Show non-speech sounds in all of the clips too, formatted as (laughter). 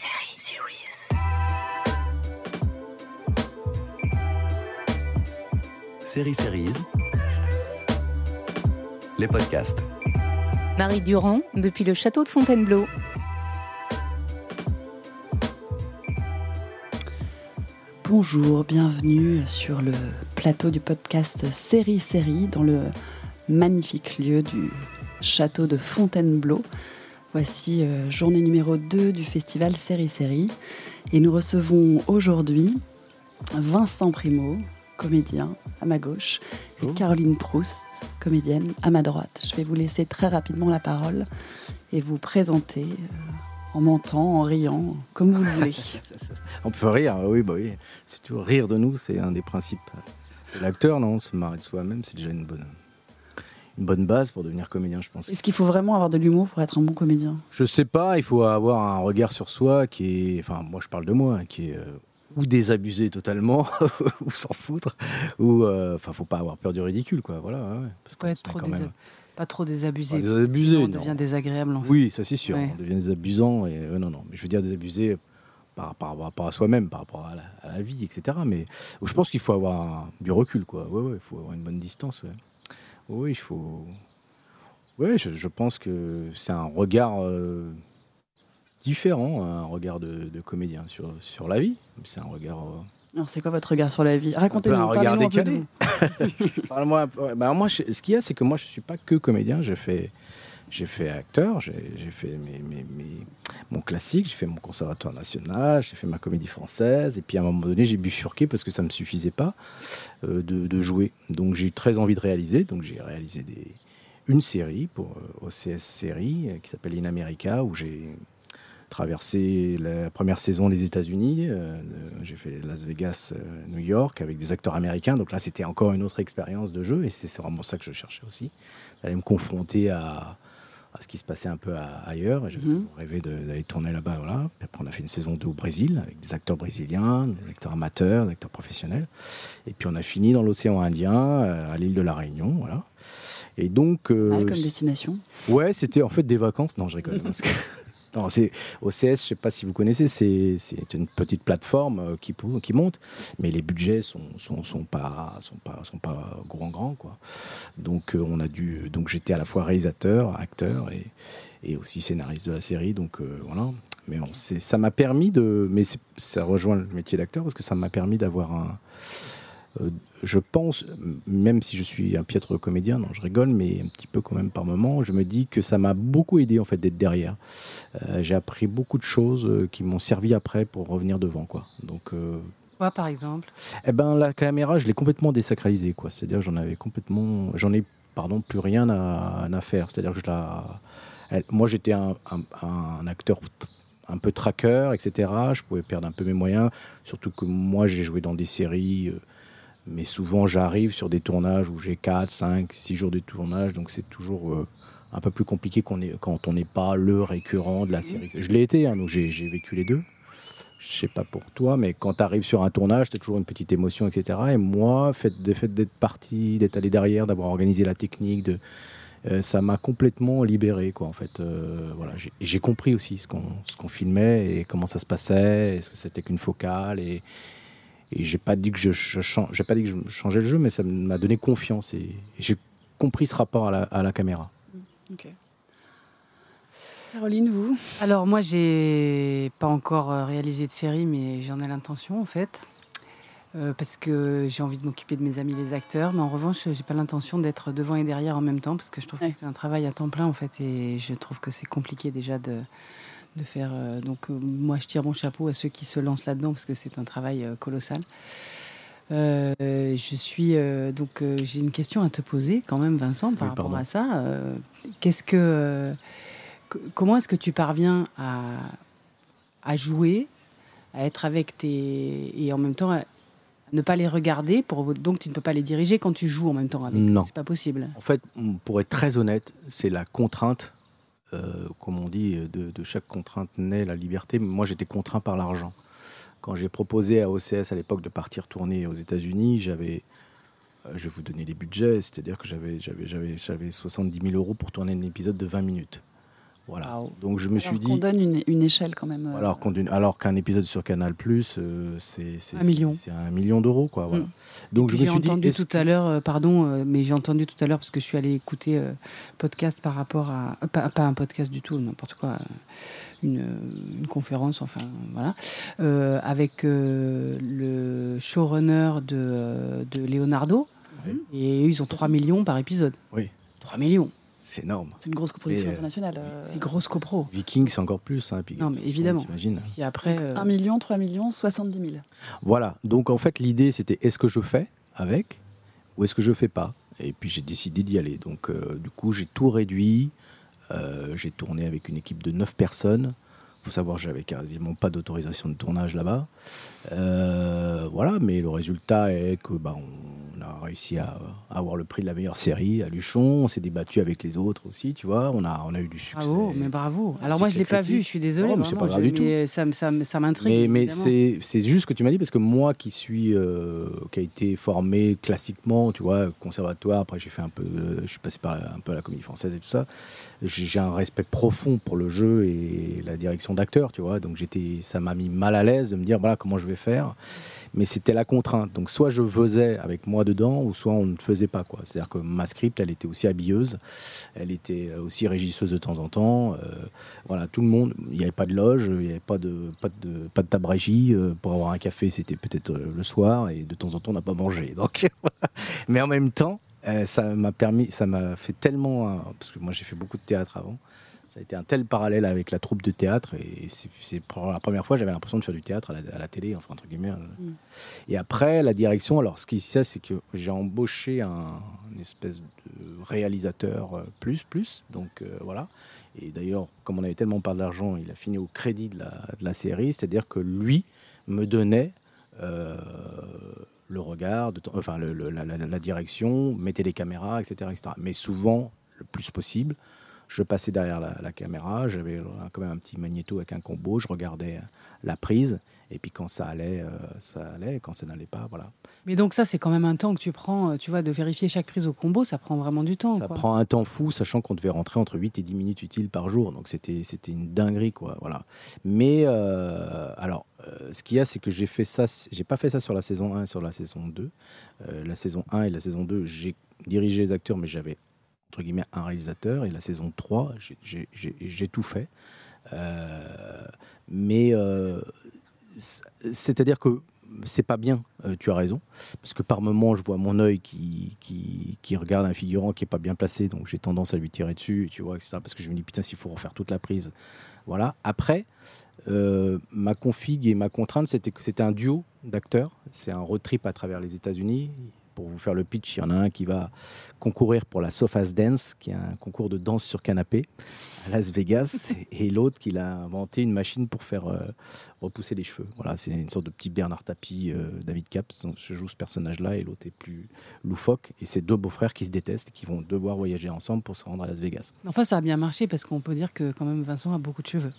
Série Series. Série Series, les podcasts. Marie Durand, depuis le château de Fontainebleau. Bonjour, bienvenue sur le plateau du podcast Série Série dans le magnifique lieu du château de Fontainebleau. Voici euh, journée numéro 2 du festival Série Série et nous recevons aujourd'hui Vincent Primo, comédien à ma gauche, et Caroline Proust, comédienne à ma droite. Je vais vous laisser très rapidement la parole et vous présenter euh, en mentant, en riant, comme vous le voulez. (laughs) On peut rire, oui, bah oui. Surtout rire de nous, c'est un des principes de l'acteur, non Se marrer de soi-même, c'est déjà une bonne, une bonne base pour devenir comédien, je pense. Est-ce qu'il faut vraiment avoir de l'humour pour être un bon comédien? Je sais pas, il faut avoir un regard sur soi qui est, enfin, moi je parle de moi, hein, qui est euh, ou désabusé totalement, (laughs) ou s'en foutre, ou, euh, enfin, faut pas avoir peur du ridicule, quoi. Voilà. ouais, parce Faut qu'on être se met trop quand même- désa- pas trop désabusé. Pas désabusé, sinon on non. devient désagréable. En fait. Oui, ça c'est sûr. Ouais. On devient des abusants et euh, non, non. Mais je veux dire des abusés par, par, par rapport à soi-même, par rapport à la, à la vie, etc. Mais je pense qu'il faut avoir du recul, quoi. Ouais, ouais, il faut avoir une bonne distance. Ouais. Oui, il faut. Oui, je, je pense que c'est un regard euh, différent, un regard de, de comédien sur, sur la vie. C'est un regard. euh, Alors, c'est quoi votre regard sur la vie? Racontez-nous, un regard parlez-nous un peu de décalé. vous. (laughs) Parle-moi. ouais, bah, moi, je- ce qu'il y a, c'est que moi, je suis pas que comédien. J'ai fait, j'ai fait acteur. J'ai fait mon classique. J'ai fait mon conservatoire national. J'ai fait ma comédie française. Et puis à un moment donné, j'ai bifurqué parce que ça me suffisait pas euh, de, jouer. Donc j'ai eu très envie de réaliser. Donc j'ai réalisé une série pour euh, OCS série euh, qui s'appelle In America où j'ai traversé la première saison des États-Unis. j'ai fait Las Vegas, New York avec des acteurs américains. Donc là, c'était encore une autre expérience de jeu et c'est vraiment ça que je cherchais aussi, d'aller me confronter à, à ce qui se passait un peu à- ailleurs. J'avais Mhm. rêvé d'aller tourner là-bas. Voilà. Après, on a fait une saison 2 au Brésil avec des acteurs brésiliens, des acteurs amateurs, des acteurs professionnels. Et puis on a fini dans l'océan Indien, euh, à l'île de la Réunion. Voilà. Et donc, euh, Ouais, comme destination. Ouais, c'était en fait des vacances. Non, je rigole. parce que- Non, c'est OCS, je sais pas si vous connaissez, c'est une petite plateforme euh, qui, qui monte, mais les budgets sont, sont, sont pas sont pas sont pas grand grand quoi. Donc euh, on a dû donc j'étais à la fois réalisateur, acteur et, et aussi scénariste de la série. Donc euh, voilà. Mais on, ça m'a permis de mais ça rejoint le métier d'acteur parce que ça m'a permis d'avoir un je pense, même si je suis un piètre comédien, non, je rigole, mais un petit peu quand même par moment, je me dis que ça m'a beaucoup aidé en fait d'être derrière. Euh, j'ai appris beaucoup de choses euh, qui m'ont servi après pour revenir devant, quoi. Donc, euh, Quoi, par exemple? eh ben, la caméra, je l'ai complètement désacralisée, quoi. C'est-à-dire, j'en avais complètement, j'en ai, pardon, plus rien à, à faire. C'est-à-dire que je la, elle- moi, j'étais un, un- un acteur un peu tracker, etc. Je pouvais perdre un peu mes moyens, surtout que moi, j'ai joué dans des séries. euh, mais souvent, j'arrive sur des tournages où j'ai 4, 5, 6 jours de tournage, donc c'est toujours euh, un peu plus compliqué est, quand on n'est pas le récurrent de la série. Je l'ai été, hein, donc j'ai vécu les deux. Je sais pas pour toi, mais quand tu arrives sur un tournage, tu as toujours une petite émotion, etc. Et moi, fait, le fait d'être parti, d'être allé derrière, d'avoir organisé la technique, de, euh, ça m'a complètement libéré, quoi, en fait. Euh, voilà, j'ai- compris aussi ce qu'on filmait et comment ça se passait, est-ce que c'était qu'une focale et, et j'ai pas dit que je, j'ai pas dit que je changeais le jeu, mais ça m'a donné confiance et, et j'ai compris ce rapport à la, à la caméra. Ok. Caroline, vous? Alors moi, j'ai pas encore euh, réalisé de série, mais j'en ai l'intention en fait. Euh, parce que j'ai envie de m'occuper de mes amis les acteurs, mais en revanche, j'ai pas l'intention d'être devant et derrière en même temps, parce que je trouve Ouais. que c'est un travail à temps plein en fait, et je trouve que c'est compliqué déjà de, de faire. euh, donc euh, moi, je tire mon chapeau à ceux qui se lancent là-dedans, parce que c'est un travail euh, colossal. Je suis donc j'ai une question à te poser quand même, Vincent, par Oui, rapport à ça. Qu'est-ce que co- comment est-ce que tu parviens à, à jouer, à être avec tes et en même temps à ne pas les regarder pour donc tu ne peux pas les diriger quand tu joues en même temps avec. Non. C'est pas possible. En fait, pour être très honnête, c'est la contrainte, euh, comme on dit, de, de chaque contrainte naît la liberté. Moi, j'étais contraint par l'argent. Quand j'ai proposé à OCS à l'époque de partir tourner aux États-Unis, j'avais, euh, je vais vous donner les budgets, c'est-à-dire que j'avais, j'avais 70 000 euros pour tourner un épisode de 20 minutes. Voilà. Wow. Donc je me suis dit. qu'on donne une, une échelle quand même. euh, Alors qu'on donne- alors qu'un épisode sur Canal Plus, euh, c'est Un million. C'est un million d'euros, quoi. Voilà. Mm. Donc je me suis dit. entendu tout que- à l'heure, euh, pardon, mais j'ai entendu tout à l'heure parce que je suis allée écouter podcast par rapport à pas, pas un podcast du tout, n'importe quoi, une, une conférence, enfin voilà, avec le showrunner de, de Leonardo, et ils ont 3 millions par épisode. Oui. 3 millions, C'est énorme. C'est une grosse coproduction Et, euh, internationale. euh, c'est grosse copro. Viking, c'est encore plus. Hein, puis- Non, mais évidemment. T'imagines Puis après, euh, 1 million, 3 millions, 70 000. Voilà. Donc en fait, l'idée, c'était est-ce que je fais avec ou est-ce que je fais pas? Et puis j'ai décidé d'y aller. Donc euh, du coup, j'ai tout réduit. Euh, j'ai tourné avec une équipe de 9 personnes. Faut savoir que j'avais quasiment pas d'autorisation de tournage là-bas. Euh, voilà, mais le résultat est que bah, on a réussi à, à avoir le prix de la meilleure série à Luchon. On s'est débattu avec les autres aussi, tu vois. On a, on a eu du succès. bravo, mais bravo. Alors moi, je l'ai Succès pas vu, je suis désolée. Non, mais pas grave je- du tout. mais ça, ça, m'intrigue. Mais, c'est juste ce que tu m'as dit parce que moi qui suis euh, qui a été formé classiquement, tu vois, conservatoire. Après j'ai fait un peu, euh, je suis passé par un peu à la comédie française et tout ça. J'ai un respect profond pour le jeu et la direction d'acteur, tu vois. Donc j'étais, ça m'a mis mal à l'aise de me dire voilà comment je vais faire. Mais c'était la contrainte. Donc soit je faisais avec moi dedans, ou soit on ne faisait pas quoi. C'est-à-dire que ma script, elle était aussi habilleuse, elle était aussi régisseuse de temps en temps. Euh, voilà, tout le monde. Il n'y avait pas de loge, il n'y avait pas de pas de. Euh, pour avoir un café, c'était peut-être euh, le soir, et de temps en temps, on n'a pas mangé. (laughs) Donc, (laughs) mais en même temps, euh, ça m'a permis, ça m'a fait tellement, parce que moi j'ai fait beaucoup de théâtre avant. Ça a été un tel parallèle avec la troupe de théâtre et c'est pour la première fois j'avais l'impression de faire du théâtre à la, à la télé, enfin entre guillemets. Mm. Et après la direction, alors ce qui se c'est que j'ai embauché un une espèce de réalisateur euh, plus plus, donc euh, voilà. Et d'ailleurs, comme on avait tellement pas d'argent, il a fini au crédit de la, de la série, c'est-à-dire que lui me donnait euh, le regard, de enfin le- le- la, la- la direction, mettait les caméras, etc., etc. Mais souvent, le plus possible, je passais derrière la, la caméra, j'avais euh, quand même un petit magnéto avec un combo, je regardais euh, la prise, et puis quand ça allait, euh, ça allait, quand ça n'allait pas, voilà. Mais donc ça, c'est quand même un temps que tu prends, tu vois, de vérifier chaque prise au combo, ça prend vraiment du temps. Ça quoi. prend un temps fou, sachant qu'on devait rentrer entre 8 et 10 minutes utiles par jour. Donc c'était c'était une dinguerie, quoi. Voilà. Mais euh, alors, euh, ce qu'il y a, c'est que j'ai fait ça. J'ai pas fait ça sur la saison 1 et sur la saison 2. Euh, la saison 1 et la saison 2, j'ai dirigé les acteurs, mais j'avais entre guillemets un réalisateur. Et la saison 3, j'ai- tout fait. Euh, mais euh, c'est-à-dire que c'est pas bien, euh, tu as raison, parce que par moment je vois mon œil qui, regarde un figurant qui est pas bien placé, donc j'ai tendance à lui tirer dessus, tu vois, etc. Parce que je me dis putain, s'il faut refaire toute la prise, voilà. Après, ma config et ma contrainte, c'était que c'était un duo d'acteurs, c'est un road trip à travers les États-Unis. Pour vous faire le pitch, il y en a un qui va concourir pour la Sofas Dance, qui est un concours de danse sur canapé à Las Vegas, (laughs) et l'autre qui a inventé une machine pour faire euh, repousser les cheveux. Voilà, c'est une sorte de petit Bernard Tapie, euh, David Caps. Je joue ce personnage-là et l'autre est plus loufoque. Et c'est deux beaux-frères qui se détestent et qui vont devoir voyager ensemble pour se rendre à Las Vegas. Enfin, ça a bien marché parce qu'on peut dire que quand même Vincent a beaucoup de cheveux.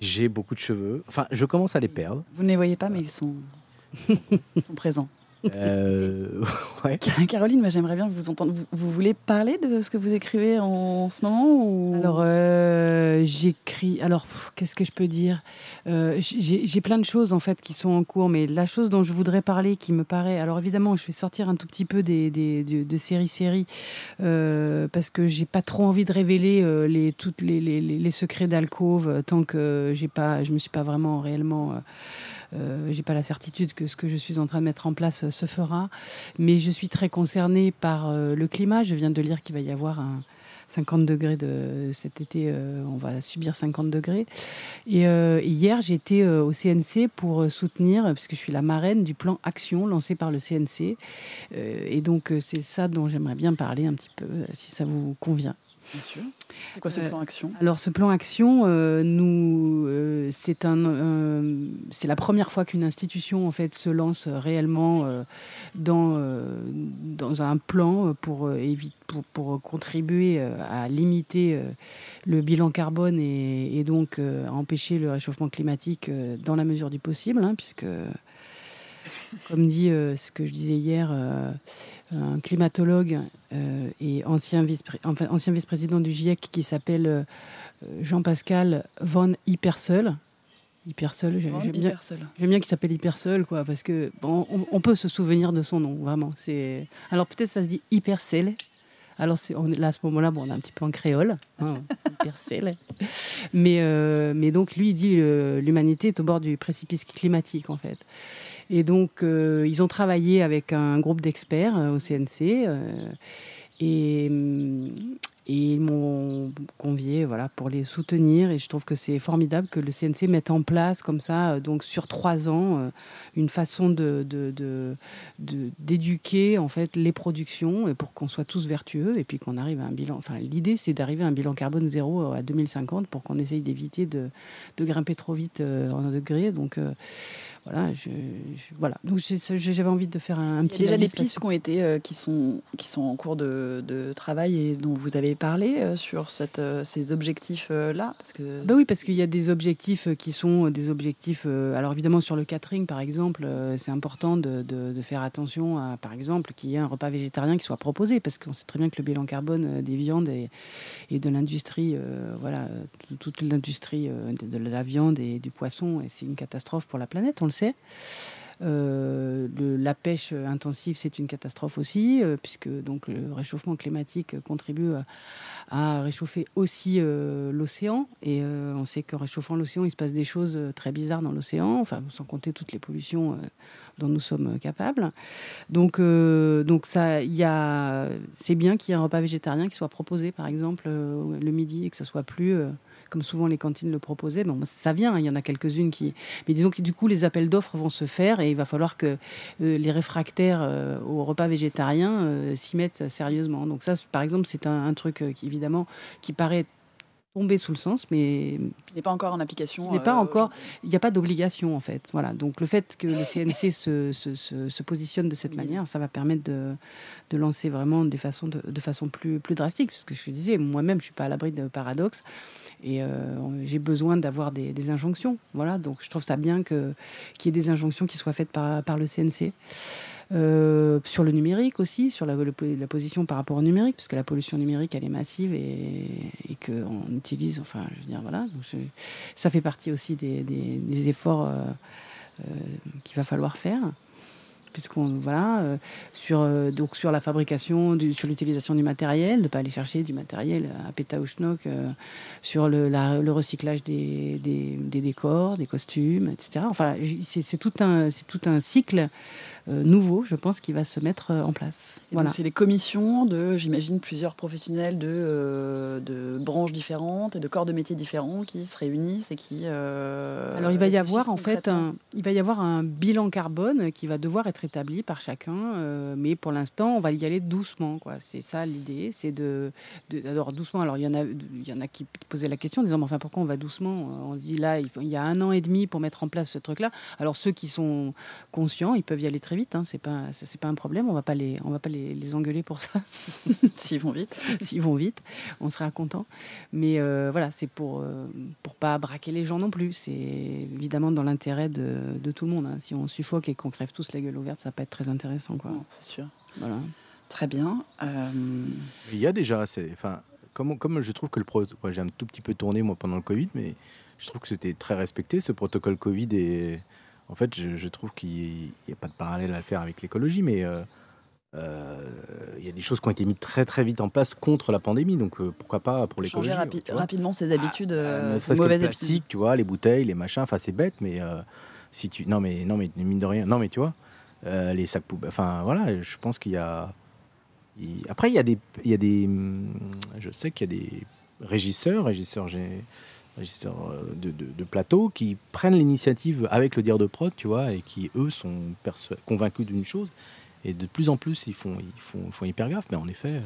J'ai beaucoup de cheveux. Enfin, je commence à les perdre. Vous ne les voyez pas, mais ils sont, (laughs) ils sont présents. Euh, (laughs) ouais. Caroline, moi, j'aimerais bien vous entendre. Vous, vous voulez parler de ce que vous écrivez en ce moment ou... Alors, euh, j'écris. Alors, qu'est-ce que je peux dire? Euh, J'ai plein de choses en fait qui sont en cours, mais la chose dont je voudrais parler, qui me paraît. Alors, évidemment, je vais sortir un tout petit peu des, des- de, de séries-séries euh, parce que j'ai pas trop envie de révéler euh, les toutes les, les, les- les secrets d'alcôve tant que j'ai pas, je me suis pas vraiment réellement. Euh, j'ai pas la certitude que ce que je suis en train de mettre en place euh, se fera, mais je suis très concernée par euh, le climat. Je viens de lire qu'il va y avoir un 50 degrés de cet été, euh, on va subir 50 degrés. Et hier, j'étais euh, au CNC pour soutenir, puisque je suis la marraine du plan Action lancé par le CNC. Et donc, c'est ça dont j'aimerais bien parler un petit peu, si ça vous convient. Bien sûr. C'est quoi ce Euh, plan action? Alors ce plan action, euh, nous, euh, c'est un, c'est la première fois qu'une institution en fait se lance réellement dans dans un plan pour euh, évi- pour, pour contribuer à limiter le bilan carbone et, et donc à empêcher le réchauffement climatique dans la mesure du possible, hein, puisque comme dit ce que je disais hier, un climatologue et ancien vice-président enfin, ancien vice du GIEC qui s'appelle Jean-Pascal Von Hyperseul. Hyperseul, j'aime bien, bien qu'il s'appelle Hyperseul, quoi, parce que bon, on, peut se souvenir de son nom, vraiment. C'est alors peut-être ça se dit Hyperseul, alors on, là, à ce moment-là, bon, on est un petit peu en créole, hein, (laughs) mais, euh, mais donc lui, il dit l'humanité est au bord du précipice climatique, en fait. Et donc, euh, ils ont travaillé avec un groupe d'experts euh, au CNC. et, hum, et ils m'ont convié voilà, pour les soutenir. Et je trouve que c'est formidable que le CNC mette en place, comme ça, euh, donc sur trois ans, euh, une façon d'éduquer en fait, les productions et pour qu'on soit tous vertueux et puis qu'on arrive à un bilan. Enfin, l'idée, c'est d'arriver à un bilan carbone zéro à 2050 pour qu'on essaye d'éviter de, grimper trop vite euh, en degrés. Donc, voilà, je, voilà. Donc j'avais envie de faire un, petit. Il y a déjà des pistes qui ont été, euh, qui sont, qui sont en cours de, de, travail et dont vous avez parlé euh, sur cette, euh, ces objectifs-là, parce que. Bah oui, parce qu'il y a des objectifs qui sont des objectifs. alors évidemment sur le catering, par exemple, c'est important de, de, faire attention à, par exemple, qu'il y ait un repas végétarien qui soit proposé, parce qu'on sait très bien que le bilan carbone des viandes et, et de l'industrie, voilà, toute l'industrie de, la viande et du poisson, c'est une catastrophe pour la planète. On le euh, la pêche intensive, c'est une catastrophe aussi, euh, puisque donc le réchauffement climatique contribue à, réchauffer aussi euh, l'océan. Et on sait qu'en réchauffant l'océan, il se passe des choses très bizarres dans l'océan, enfin sans compter toutes les pollutions dont nous sommes capables. Donc, donc ça, il y a, c'est bien qu'il y ait un repas végétarien qui soit proposé, par exemple, le midi, et que ça soit plus comme souvent les cantines le proposaient. Ça vient, hein, il y en a quelques-unes qui. Mais disons que du coup, les appels d'offres vont se faire et il va falloir que euh, les réfractaires euh, au repas végétarien euh, s'y mettent sérieusement. Donc, ça, par exemple, c'est un, truc qui, évidemment, qui paraît tomber sous le sens, mais il n'est pas encore en application. Il n'est pas encore. Il n'y a pas d'obligation en fait. Voilà. Donc le fait que le CNC (coughs) se, se, se, positionne de cette manière, ça va permettre de, de lancer vraiment des façons de, de, façon plus plus drastique. Ce que je disais, moi-même, je suis pas à l'abri de paradoxes. Et euh, j'ai besoin d'avoir des, injonctions. Voilà, donc je trouve ça bien qu'il y ait des injonctions qui soient faites par, par le CNC. Euh, sur le numérique aussi, sur la, position par rapport au numérique, parce que la pollution numérique, elle est massive et, et qu'on utilise, enfin, je veux dire, voilà. Ça fait partie aussi des, efforts euh, qu'il va falloir faire puisqu'on voilà euh, sur euh, donc sur la fabrication, sur l'utilisation du matériel, de pas aller chercher du matériel à pétaouchnok, euh, sur le, recyclage des, des, décors, des costumes, etc. Enfin, c'est tout un c'est tout un cycle euh, nouveau, je pense, qui va se mettre euh, en place. voilà. C'est des commissions de, j'imagine, plusieurs professionnels de, euh, de, branches différentes et de corps de métiers différents qui se réunissent et qui. Alors il va y avoir en fait un, il va y avoir un bilan carbone qui va devoir être établi par chacun, mais pour l'instant on va y aller doucement. Quoi. C'est ça l'idée, c'est de, de, alors doucement. Alors il y en a, il y en a qui posaient la question en disant, mais enfin pourquoi on va doucement? On dit là, il, il y a un an et demi pour mettre en place ce truc-là. Alors ceux qui sont conscients, ils peuvent y aller très vite. Hein, c'est pas c'est pas un problème. On va pas les on va pas les, les engueuler pour ça. (laughs) S'ils vont vite. (laughs) S'ils vont vite, on sera content. Mais euh, voilà, c'est pour euh, pour pas braquer les gens non plus. C'est évidemment dans l'intérêt de, de, tout le monde. Hein. Si on suffoque et qu'on crève tous la gueule ouverte, ça va pas être très intéressant, quoi. C'est sûr. Voilà. Très bien. Euh, Il y a déjà, enfin, comme, comme je trouve que le pro, j'ai un tout petit peu tourné moi pendant le Covid, mais je trouve que c'était très respecté ce protocole Covid et en fait, je, trouve qu'il n'y a pas de parallèle à faire avec l'écologie, mais euh, euh, il y a des choses qui ont été mises très très vite en place contre la pandémie, donc euh, pourquoi pas pour l'écologie Changer rapidement ses habitudes, ah, mauvaises plastique, tu vois, les bouteilles, les machins, enfin c'est bête, mais si tu, non mais non mais mine de rien, non mais tu vois, les sacs poubelles, enfin voilà, je pense qu'il y a, après il y a des, il y a des, hum, je sais qu'il y a des régisseurs, régisseurs, euh, de, de, plateau qui prennent l'initiative avec le dire de prod, tu vois, et qui eux sont convaincus d'une chose Et de plus en plus, ils font, ils font, ils font hyper gaffe. Mais en effet, euh,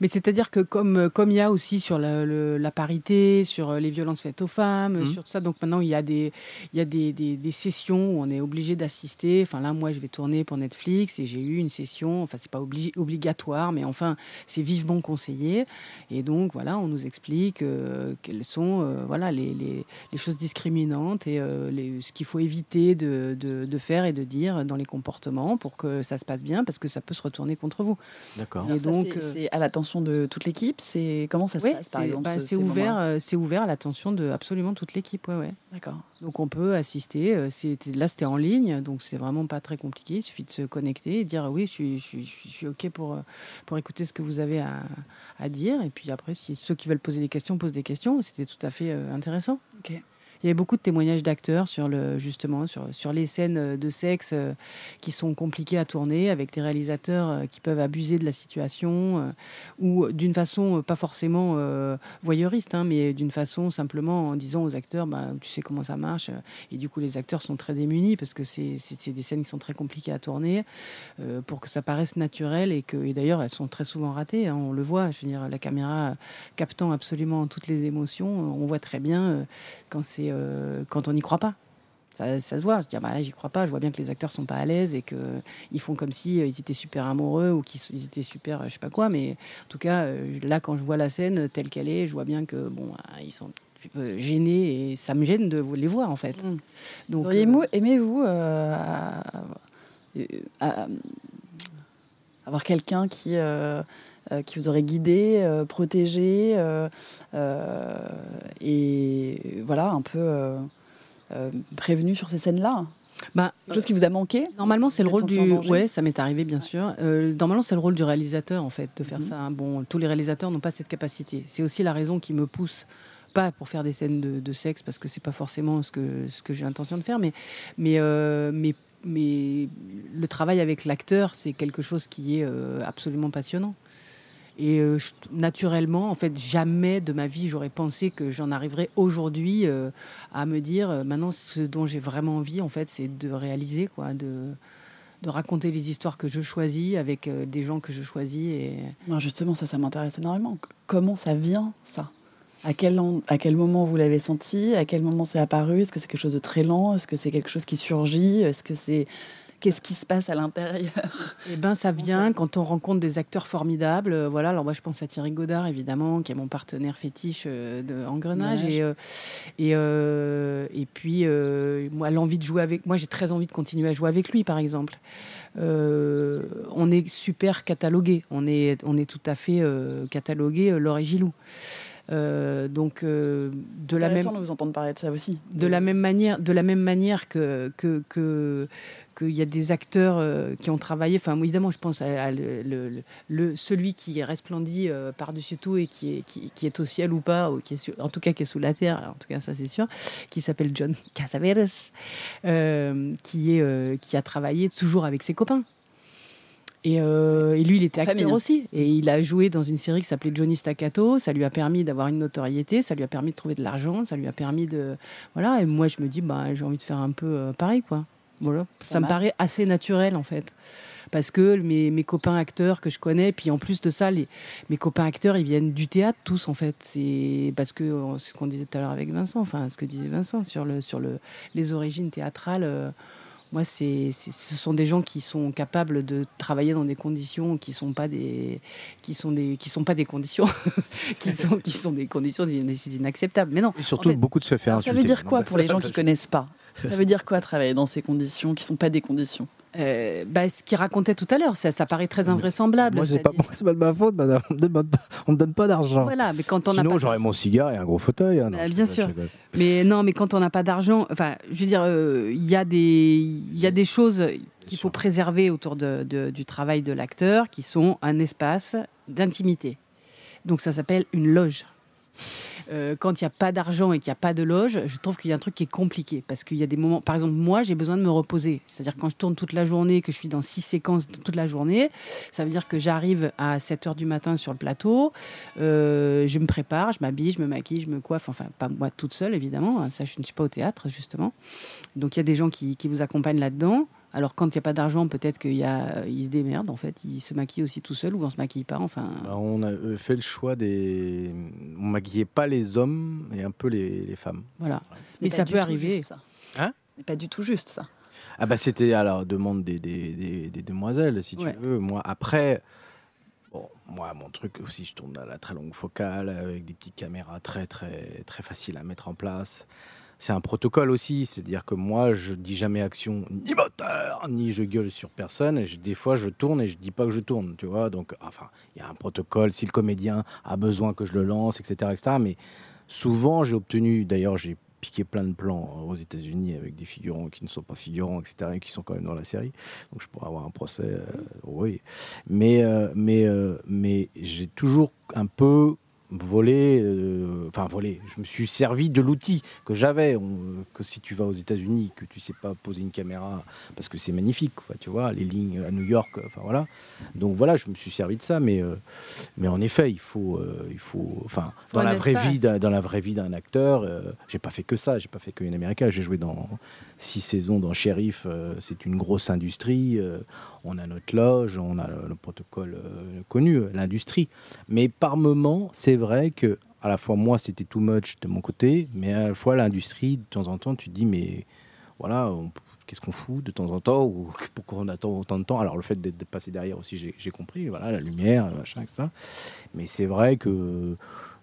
Mais c'est-à-dire que comme comme il y a aussi sur la, le- la parité, sur euh, les violences faites aux femmes, Mhm. sur tout ça, donc maintenant il y a des il y a des, des, des sessions où on est obligé d'assister. Enfin là, moi, je vais tourner pour Netflix et j'ai eu une session. Enfin, c'est pas obligatoire, mais enfin, c'est vivement conseillé. Et donc voilà, on nous explique euh, quelles sont euh, voilà les, les, les choses discriminantes et euh, les, ce qu'il faut éviter de, de, de faire et de dire dans les comportements pour que ça se passe bien, parce que ça peut se retourner contre vous. d'accord. Et donc, c'est- euh, c'est à l'attention de toute l'équipe. C'est comment ça se Oui, passe par c'est exemple bah, ce- c'est ces ouvert, euh, c'est ouvert à l'attention de absolument toute l'équipe. Ouais, ouais. D'accord. Donc on peut assister. euh, c'était- Là, c'était en ligne, donc c'est vraiment pas très compliqué. Il suffit de se connecter et dire oui, je suis, je suis, je suis- je suis OK pour, pour écouter ce que vous avez à, à dire. Et puis après, si ceux qui veulent poser des questions posent des questions. C'était tout à fait intéressant. Ok. Il y avait beaucoup de témoignages d'acteurs sur le justement sur, sur les scènes euh, de sexe euh, qui sont compliquées à tourner avec des réalisateurs euh, qui peuvent abuser de la situation ou d'une façon pas forcément voyeuriste, hein, mais d'une façon simplement en disant aux acteurs, bah, tu sais comment ça marche. Et du coup, les acteurs sont très démunis parce que c'est des scènes qui sont très compliquées à tourner pour que ça paraisse naturel et que et d'ailleurs elles sont très souvent ratées. hein, on le voit. Je veux dire, la caméra captant absolument toutes les émotions, on voit très bien quand c'est euh, quand on n'y croit pas. Ça, ça se voit. Je dis, ah bah là, j'y crois pas. Je vois bien que les acteurs sont pas à l'aise et que ils font comme si euh, ils étaient super amoureux ou qu'ils ils étaient super, euh, je sais pas quoi. Mais en tout cas, euh, là, quand je vois la scène telle qu'elle est, je vois bien que bon, ah, ils sont euh, gênés et ça me gêne de les voir en fait. Mm. Donc, Auriez-vous- euh, Aimez-vous euh, à- à- avoir quelqu'un qui, euh, euh, qui vous aurait guidé, euh, protégé et voilà, un peu prévenu sur ces scènes-là bah, chose qui vous a manqué Normalement, c'est le rôle du. Ouais, ça m'est arrivé, bien sûr. Euh, normalement, c'est le rôle du réalisateur, en fait, de faire Mhm. ça. hein. Bon, tous les réalisateurs n'ont pas cette capacité. C'est aussi la raison qui me pousse, pas pour faire des scènes de, de sexe, parce que c'est pas forcément ce que, ce que j'ai l'intention de faire, mais, mais, euh, mais, mais le travail avec l'acteur, c'est quelque chose qui est euh, absolument passionnant. Et euh, naturellement, en fait, jamais de ma vie, j'aurais pensé que j'en arriverais aujourd'hui euh, à me dire, maintenant, ce dont j'ai vraiment envie, en fait, c'est de réaliser, quoi, de, de raconter les histoires que je choisis avec des gens que je choisis. Et Justement, ça, ça m'intéresse énormément. Comment ça vient, ça? À quel, en- à quel moment vous l'avez senti? À quel moment c'est apparu? Est-ce que c'est quelque chose de très lent? Est-ce que c'est quelque chose qui surgit? Est-ce que c'est qu'est-ce qui se passe à l'intérieur? Eh ben, ça vient quand on rencontre des acteurs formidables. Euh, Voilà, alors moi je pense à Thierry Godard évidemment, qui est mon partenaire fétiche euh, de Engrenage, et euh, et euh, et puis euh, moi l'envie de jouer avec, moi j'ai très envie de continuer à jouer avec lui par exemple. On est super catalogué, on est on est tout à fait catalogué Laure et Gilou. Euh, donc euh, de la même Intéressant de vous entendre parler de ça aussi. de la même manière, de la même manière que que que qu'il y a des acteurs euh, qui ont travaillé. Enfin, évidemment, je pense à, à le, le- le- le- celui qui resplendit euh, par-dessus tout et qui est, qui, qui est au ciel ou pas, ou qui est sur- en tout cas qui est sous la terre. En tout cas, ça c'est sûr. Qui s'appelle John Casavetes, euh, qui est qui a travaillé toujours avec ses copains. Et, euh, et lui, il était acteur famille. aussi. Et il a joué dans une série qui s'appelait Johnny Staccato. Ça lui a permis d'avoir une notoriété, ça lui a permis de trouver de l'argent, ça lui a permis de. Voilà. Et moi, je me dis, bah, j'ai envie de faire un peu euh, pareil, quoi. Voilà. Ça me paraît assez naturel, en fait. Parce que mes, mes copains acteurs que je connais, puis en plus de ça, les, mes copains acteurs, ils viennent du théâtre tous, en fait. C'est parce que euh, ce qu'on disait tout à l'heure avec Vincent, enfin, ce que disait Vincent sur, le, sur le, les origines théâtrales. euh, moi, c'est, ce sont des gens qui sont capables de travailler dans des conditions qui sont pas des, qui sont des, qui sont pas des conditions, (laughs) qui sont, qui sont des conditions inacceptables. Mais non, Et surtout, En fait, beaucoup de se faire ça insulter. veut dire quoi pour les gens qui connaissent pas? Ça veut dire quoi travailler dans ces conditions qui sont pas des conditions? Euh, bah, ce qu'il racontait tout à l'heure, ça, ça paraît très invraisemblable. Moi, c'est pas, pas de ma faute, madame. (laughs) On me donne pas- d'argent. Voilà, mais quand on Sinon, pas j'aurais mon cigare et un gros fauteuil. hein. Non, Bah, bien sûr. Mais non, mais quand on n'a pas d'argent, enfin, je veux dire, euh, il y a des, il y a des choses qu'il faut préserver autour de, de- du travail de l'acteur, qui sont un espace d'intimité. Donc ça s'appelle une loge. Euh, quand il n'y a pas d'argent et qu'il n'y a pas de loge, je trouve qu'il y a un truc qui est compliqué. Parce qu'il y a des moments, par exemple, moi, j'ai besoin de me reposer. C'est-à-dire quand je tourne toute la journée, que je suis dans six séquences toute la journée, ça veut dire que j'arrive à 7 heures du matin sur le plateau, euh, je me prépare, je m'habille, je me maquille, je me coiffe, enfin, pas moi toute seule, évidemment. hein, Ça, je ne suis pas au théâtre, justement. Donc, il y a des gens qui, qui vous accompagnent là-dedans. Alors quand il n'y a pas d'argent, peut-être qu'il y a, il se démerde en fait, il se maquille aussi tout seul ou on se maquille pas. Enfin, Bah, on a euh, fait le choix des. On maquillait pas les hommes et un peu les, les femmes. voilà. Ce n'est Mais pas ça du peut tout arriver. juste, ça. Hein? Ce n'est pas du tout juste, ça. Ah bah c'était à la demande des, des, des- des demoiselles, si tu Ouais. veux. Moi, après, bon, moi, mon truc aussi, je tourne à la très longue focale avec des petites caméras très, très, très faciles à mettre en place. C'est un protocole aussi, c'est-à-dire que moi, je dis jamais action ni moteur, ni je gueule sur personne. Et je- des fois, je tourne et je dis pas que je tourne, tu vois. Donc, enfin, il y a un protocole. Si le comédien a besoin que je le lance, etc., etc. Mais souvent, j'ai obtenu, d'ailleurs, j'ai piqué plein de plans aux États-Unis avec des figurants qui ne sont pas figurants, etc., et qui sont quand même dans la série. Donc, je pourrais avoir un procès, euh, oui. Mais, euh, mais, euh, mais j'ai toujours un peu volé, euh, enfin volé, je me suis servi de l'outil que j'avais, que si tu vas aux États-Unis, que tu sais pas poser une caméra, parce que c'est magnifique, quoi, tu vois, les lignes à New York, enfin voilà. Donc voilà, je me suis servi de ça, mais, euh, mais en effet, il faut, euh, il faut, enfin, dans la vraie vie, d'un- dans la vraie vie d'un acteur, j'ai pas fait que ça, j'ai pas fait que une américaine, j'ai joué dans six saisons dans Sheriff, c'est une grosse industrie, on a notre loge, on a le, le protocole euh, connu, euh, l'industrie. Mais par moment, c'est vrai que à la fois moi c'était too much de mon côté, mais à la fois l'industrie, de temps en temps, tu te dis mais voilà, qu'est-ce qu'on fout de temps en temps ou (laughs) pourquoi on attend autant de temps? Alors le fait d'être de passer derrière aussi, j'ai compris, voilà, la lumière, machin, etc. Mais c'est vrai que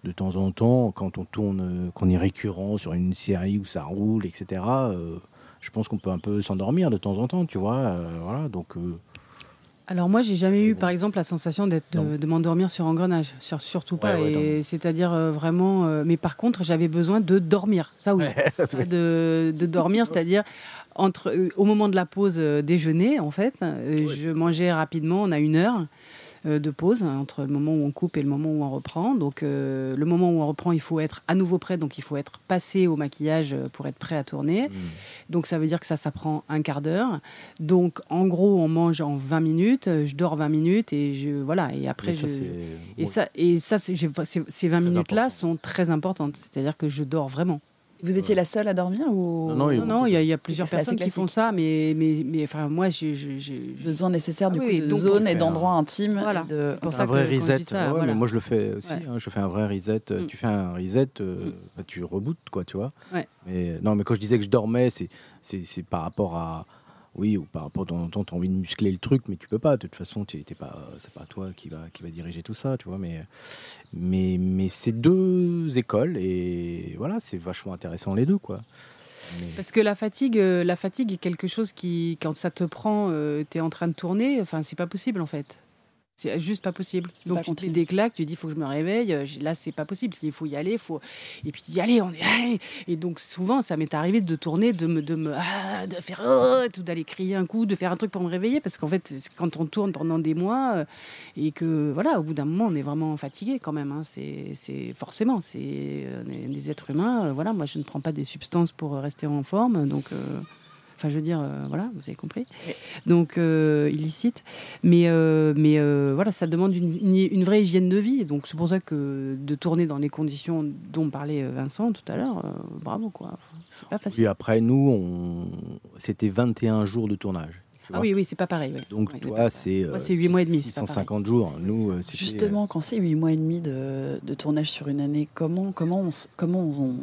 de temps en temps, quand on tourne, qu'on est récurrent sur une série où ça roule, etc. euh, je pense qu'on peut un peu s'endormir de temps en temps, tu vois. voilà, donc Alors moi, j'ai jamais eu, par exemple, la sensation d'être de, Non. de m'endormir sur engrenage, sur, surtout pas. Ouais, ouais, et c'est-à-dire euh, vraiment. euh, mais par contre, j'avais besoin de dormir. Ça oui, (laughs) de, de dormir, c'est-à-dire entre euh, au moment de la pause euh, déjeuner, en fait, euh, je mangeais rapidement. On a une heure. Euh, de pause entre le moment où on coupe et le moment où on reprend. Donc euh, le moment où on reprend, il faut être à nouveau prêt, donc il faut être passé au maquillage euh, pour être prêt à tourner. hmm. Donc ça veut dire que ça, ça prend un quart d'heure. Donc en gros, on mange en 20 minutes, je dors 20 minutes et je voilà. Et après, ça, je, et ça, et ça, c'est- j'ai- c'est- ces 20 Très minutes-là important. sont très importantes. C'est-à-dire que je dors vraiment. Vous étiez la seule à dormir ou Non, non, il y a Non, y, y a plusieurs personnes qui font ça, mais, mais, mais enfin, moi, j'ai. besoin nécessaire du Ah coup oui, de zones on et d'endroits intimes Voilà, de pour un ça vrai que reset. dis ça, ouais, voilà. mais moi je le fais aussi. Ouais. hein, je fais un vrai reset. Mm. Tu fais un reset, euh, Mm. bah, tu rebootes quoi, tu vois. Ouais. Mais non, mais quand je disais que je dormais, c'est par rapport à oui ou par rapport de temps temps, t'as envie de muscler le truc, mais tu peux pas. De toute façon, tu pas, c'est pas toi qui va qui va diriger tout ça, tu vois. Mais mais mais c'est deux écoles et voilà, c'est vachement intéressant les deux quoi. Parce que la fatigue, euh, la fatigue est quelque chose qui, quand ça te prend, tu es en train de tourner, enfin, c'est pas possible en fait. C'est juste pas possible. Donc pas tu te continuer. des claques, tu dis faut que je me réveille. euh, Là c'est pas possible. Il faut y aller, faut. Et puis dis allez, on est. Et donc souvent ça m'est arrivé de tourner, de me, de me, ah, de faire, oh, tout d'aller crier un coup, de faire un truc pour me réveiller, parce qu'en fait quand on tourne pendant des mois euh, et que voilà, au bout d'un moment on est vraiment fatigué quand même. hein. c'est, c'est forcément, c'est euh, des êtres humains. voilà, moi je ne prends pas des substances pour rester en forme, donc. euh, Enfin, je veux dire, euh, voilà, vous avez compris. Donc, euh, illicite. Mais, euh, mais euh, voilà, ça demande une, une- une vraie hygiène de vie. Donc, c'est pour ça que de tourner dans les conditions dont parlait euh, Vincent tout à l'heure, euh, bravo, quoi. C'est pas facile. Puis après nous, on c'était 21 jours de tournage. Ah oui, oui, c'est pas pareil. ouais. Donc Ouais, toi, c'est Moi, c'est huit mois et demi, c'est pas 650 jours. Nous, euh, Justement, quand c'est 8 mois et demi de, de tournage sur une année, comment, comment, on, comment on,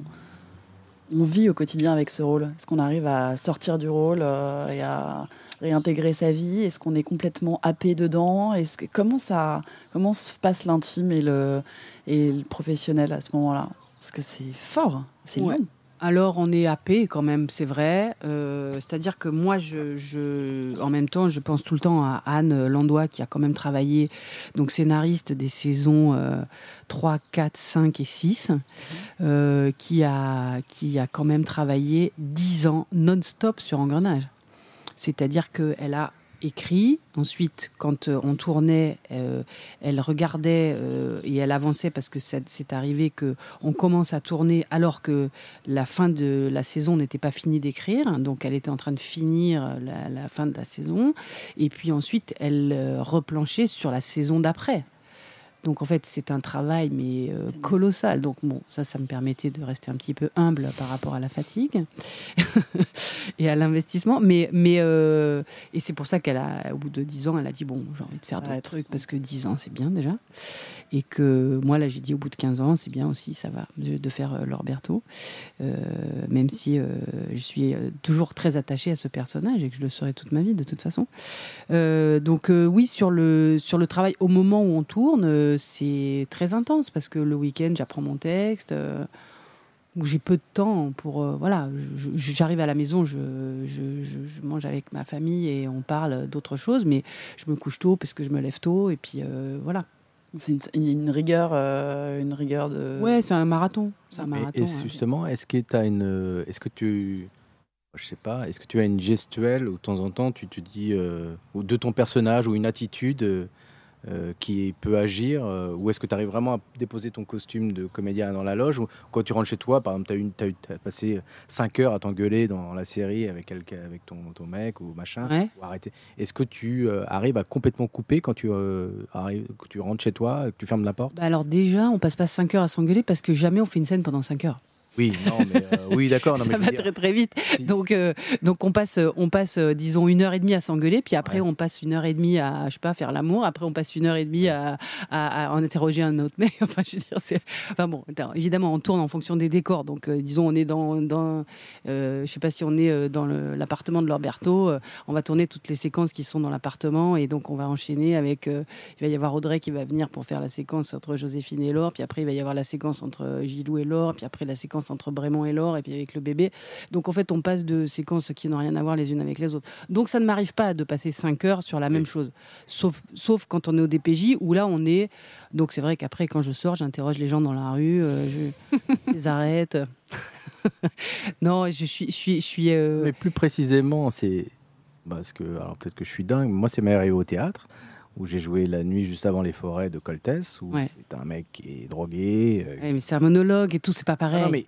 on vit au quotidien avec ce rôle Est-ce qu'on arrive à sortir du rôle euh, et à réintégrer sa vie? Est-ce qu'on est complètement happé dedans? Est-ce que, comment, ça, comment se passe l'intime et le, et le professionnel à ce moment-là? Parce que c'est fort, c'est Ouais. long. Alors, on est happé quand même, c'est vrai. Euh, C'est-à-dire que moi, je, en même temps, je pense tout le temps à Anne Landois, qui a quand même travaillé, donc scénariste des saisons euh, 3, 4, 5 et 6, euh, qui, a, qui a quand même travaillé 10 ans non-stop sur Engrenage. C'est-à-dire qu'elle a écrit, ensuite, quand euh, on tournait, euh, elle regardait euh, et elle avançait parce que c'est arrivé que on commence à tourner alors que la fin de la saison n'était pas finie d'écrire, donc elle était en train de finir la, fin de la saison, et puis ensuite elle replanchait sur la saison d'après. Donc en fait, c'est un travail, mais euh, colossal. Donc bon, ça, ça me permettait de rester un petit peu humble par rapport à la fatigue (laughs) et à l'investissement. Mais, mais euh, et c'est pour ça qu'elle a, au bout de 10 ans, elle a dit bon, j'ai envie de faire d'autres trucs parce que 10 ans, c'est bien déjà. Et que moi, là, j'ai dit au bout de 15 ans, c'est bien aussi, ça va, de, faire euh, Lorberto. Même si je suis toujours très attachée à ce personnage et que je le serai toute ma vie de toute façon. Donc oui, sur le, sur le travail au moment où on tourne, c'est très intense parce que le week-end, j'apprends mon texte. euh, où j'ai peu de temps pour euh, voilà j'arrive à la maison je, je, je- je mange avec ma famille et on parle d'autres choses mais je me couche tôt parce que je me lève tôt et puis euh, voilà C'est une, une rigueur, euh, une rigueur de. ouais c'est un marathon c'est un marathon est-ce ouais. justement, est-ce que tu as une, est-ce que tu, je sais pas, est-ce que tu as une gestuelle où de temps en temps tu te dis, euh, ou de ton personnage ou une attitude euh, qui peut agir, euh, ou est-ce que tu arrives vraiment à déposer ton costume de comédien dans la loge, ou quand tu rentres chez toi, par exemple, tu as, as, passé 5 heures à t'engueuler dans la série avec, quelqu'un- avec ton, ton mec ou machin, Ouais. ou arrêter. Est-ce que tu euh, arrives à complètement couper quand tu, arrives, que tu rentres chez toi, que tu fermes la porte? Bah alors déjà on passe pas 5 heures à s'engueuler parce que jamais on fait une scène pendant 5 heures Oui, non, mais euh, oui, d'accord. mais ça va dire, très très vite si- Donc, euh, donc on passe, euh, on passe, disons une heure et demie à s'engueuler, puis après Ouais. on passe une heure et demie à, je sais pas, faire l'amour. Après on passe une heure et demie à, à, à en interroger un autre (laughs) mec. Enfin, je veux dire, c'est, enfin bon, évidemment on tourne en fonction des décors. Donc, euh, disons on est dans, dans, je sais pas si on est dans l'appartement de Lorberto, on va tourner toutes les séquences qui sont dans l'appartement et donc on va enchaîner avec, il va y avoir Audrey qui va venir pour faire la séquence entre Joséphine et Laure, puis après il va y avoir la séquence entre Gilou et Laure, puis après la séquence entre Brémond et Laure, et puis avec le bébé. Donc en fait, on passe de séquences qui n'ont rien à voir les unes avec les autres. Donc ça ne m'arrive pas de passer 5 heures sur la même chose, sauf, sauf quand on est au DPJ où là on est. Donc c'est vrai qu'après, quand je sors, j'interroge les gens dans la rue, euh, je (laughs) les arrête. (laughs) non, je suis, je suis, je suis. euh, Mais plus précisément, c'est parce que, alors peut-être que je suis dingue, mais moi c'est m'est arrivé au théâtre où j'ai joué la nuit juste avant les forêts de Coltès, où Ouais. c'est un mec qui est drogué. euh, ouais, mais c'est un monologue et tout, c'est pas Ah pareil. non, mais,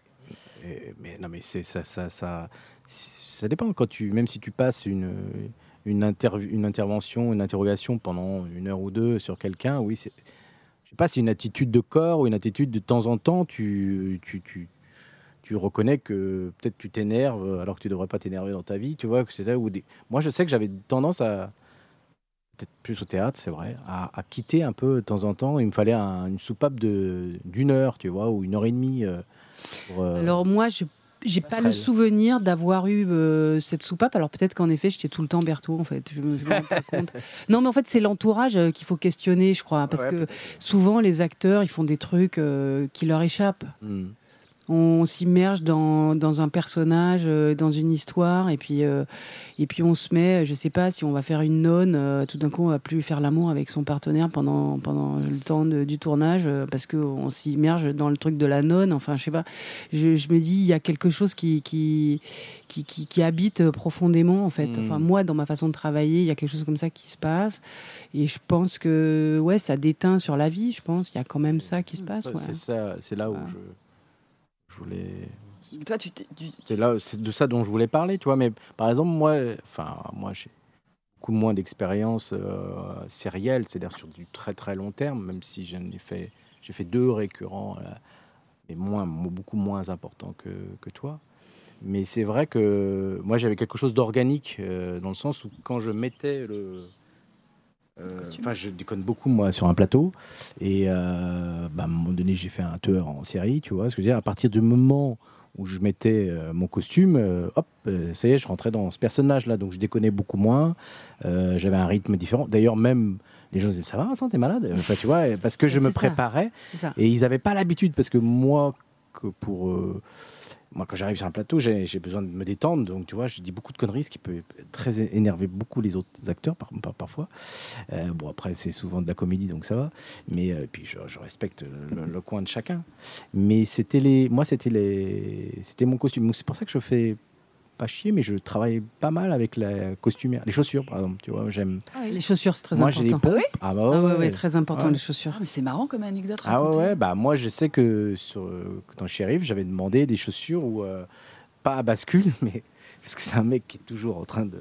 mais non, mais ça, ça, ça, ça dépend. Quand tu, même si tu passes une, une, une intervention, une interrogation pendant une heure ou deux sur quelqu'un, oui, c'est, je sais pas, c'est une attitude de corps ou une attitude de temps en temps, tu, tu, tu, tu reconnais que peut-être tu t'énerves alors que tu devrais pas t'énerver dans ta vie, tu vois. Que c'est là où. Moi, je sais que j'avais tendance à peut-être plus au théâtre, c'est vrai, à, à quitter un peu de temps en temps. Il me fallait un- une soupape de d'une heure, tu vois, ou une heure et demie. euh, pour, euh, Alors moi, je j'ai pas le souvenir d'avoir eu euh, cette soupape. Alors peut-être qu'en effet, j'étais tout le temps Berthaud, en fait. Je me, je me rends pas compte. (laughs) Non, mais en fait, c'est l'entourage euh, qu'il faut questionner, je crois. Parce Ouais, que souvent, les acteurs, ils font des trucs euh, qui leur échappent. Hmm. On s'immerge dans, dans un personnage, euh, dans une histoire, et puis, euh, et puis on se met, je sais pas, si on va faire une nonne, euh, tout d'un coup on va plus faire l'amour avec son partenaire pendant, pendant le temps de- du tournage, euh, parce qu'on s'immerge dans le truc de la nonne, enfin je sais pas. Je, je me dis, il y a quelque chose qui, qui, qui, qui, qui habite profondément, en fait. Mm. Enfin, moi, dans ma façon de travailler, il y a quelque chose comme ça qui se passe, et je pense que, ouais, ça déteint sur la vie, je pense, il y a quand même ça qui se passe. Ça, ouais. C'est ça, c'est là où je voulais. Toi, tu, t'es- tu- C'est là, c'est de ça dont je voulais parler, tu vois. Mais par exemple, moi, enfin, moi, j'ai beaucoup moins d'expérience euh, sérielle, c'est-à-dire sur du très très long terme, même si j'en ai fait, j'ai fait deux récurrents, là, mais moins, beaucoup moins importants que, que toi. Mais c'est vrai que moi, j'avais quelque chose d'organique euh, dans le sens où quand je mettais le euh. Enfin, je déconne beaucoup, moi, sur un plateau. Et euh, bah, à un moment donné, j'ai fait un tueur en série, tu vois. Ce que je veux dire, à partir du moment où je mettais euh, mon costume, euh, hop, euh, ça y est, je rentrais dans ce personnage-là. Donc, je déconnais beaucoup moins. J'avais un rythme différent. D'ailleurs, même les gens disaient Ça va, Vincent, t'es malade? Enfin, tu vois, parce que je me ça. préparais. Et ils n'avaient pas l'habitude, parce que moi, que pour. Moi, quand j'arrive sur un plateau, j'ai besoin de me détendre. Donc, tu vois, je dis beaucoup de conneries, ce qui peut très énerver beaucoup les autres acteurs par, par- parfois. Euh, bon, après, c'est souvent de la comédie, donc ça va. Mais euh, puis, je, je respecte le, le coin de chacun. Mais c'était les, moi, c'était les, c'était mon costume. Donc, c'est pour ça que je fais pas chier, mais je travaille pas mal avec la costumière, les chaussures, par exemple. Tu vois, j'aime. Les chaussures, c'est très Moi, j'ai important. des pompes. Ah bah Ah ouais, très important Ouais. les chaussures. Ah, mais c'est marrant comme anecdote. Ah ouais, bah moi je sais que sur, euh, dans Shérif, j'avais demandé des chaussures où, euh, pas à bascule, (laughs) mais parce que c'est un mec qui est toujours en train de,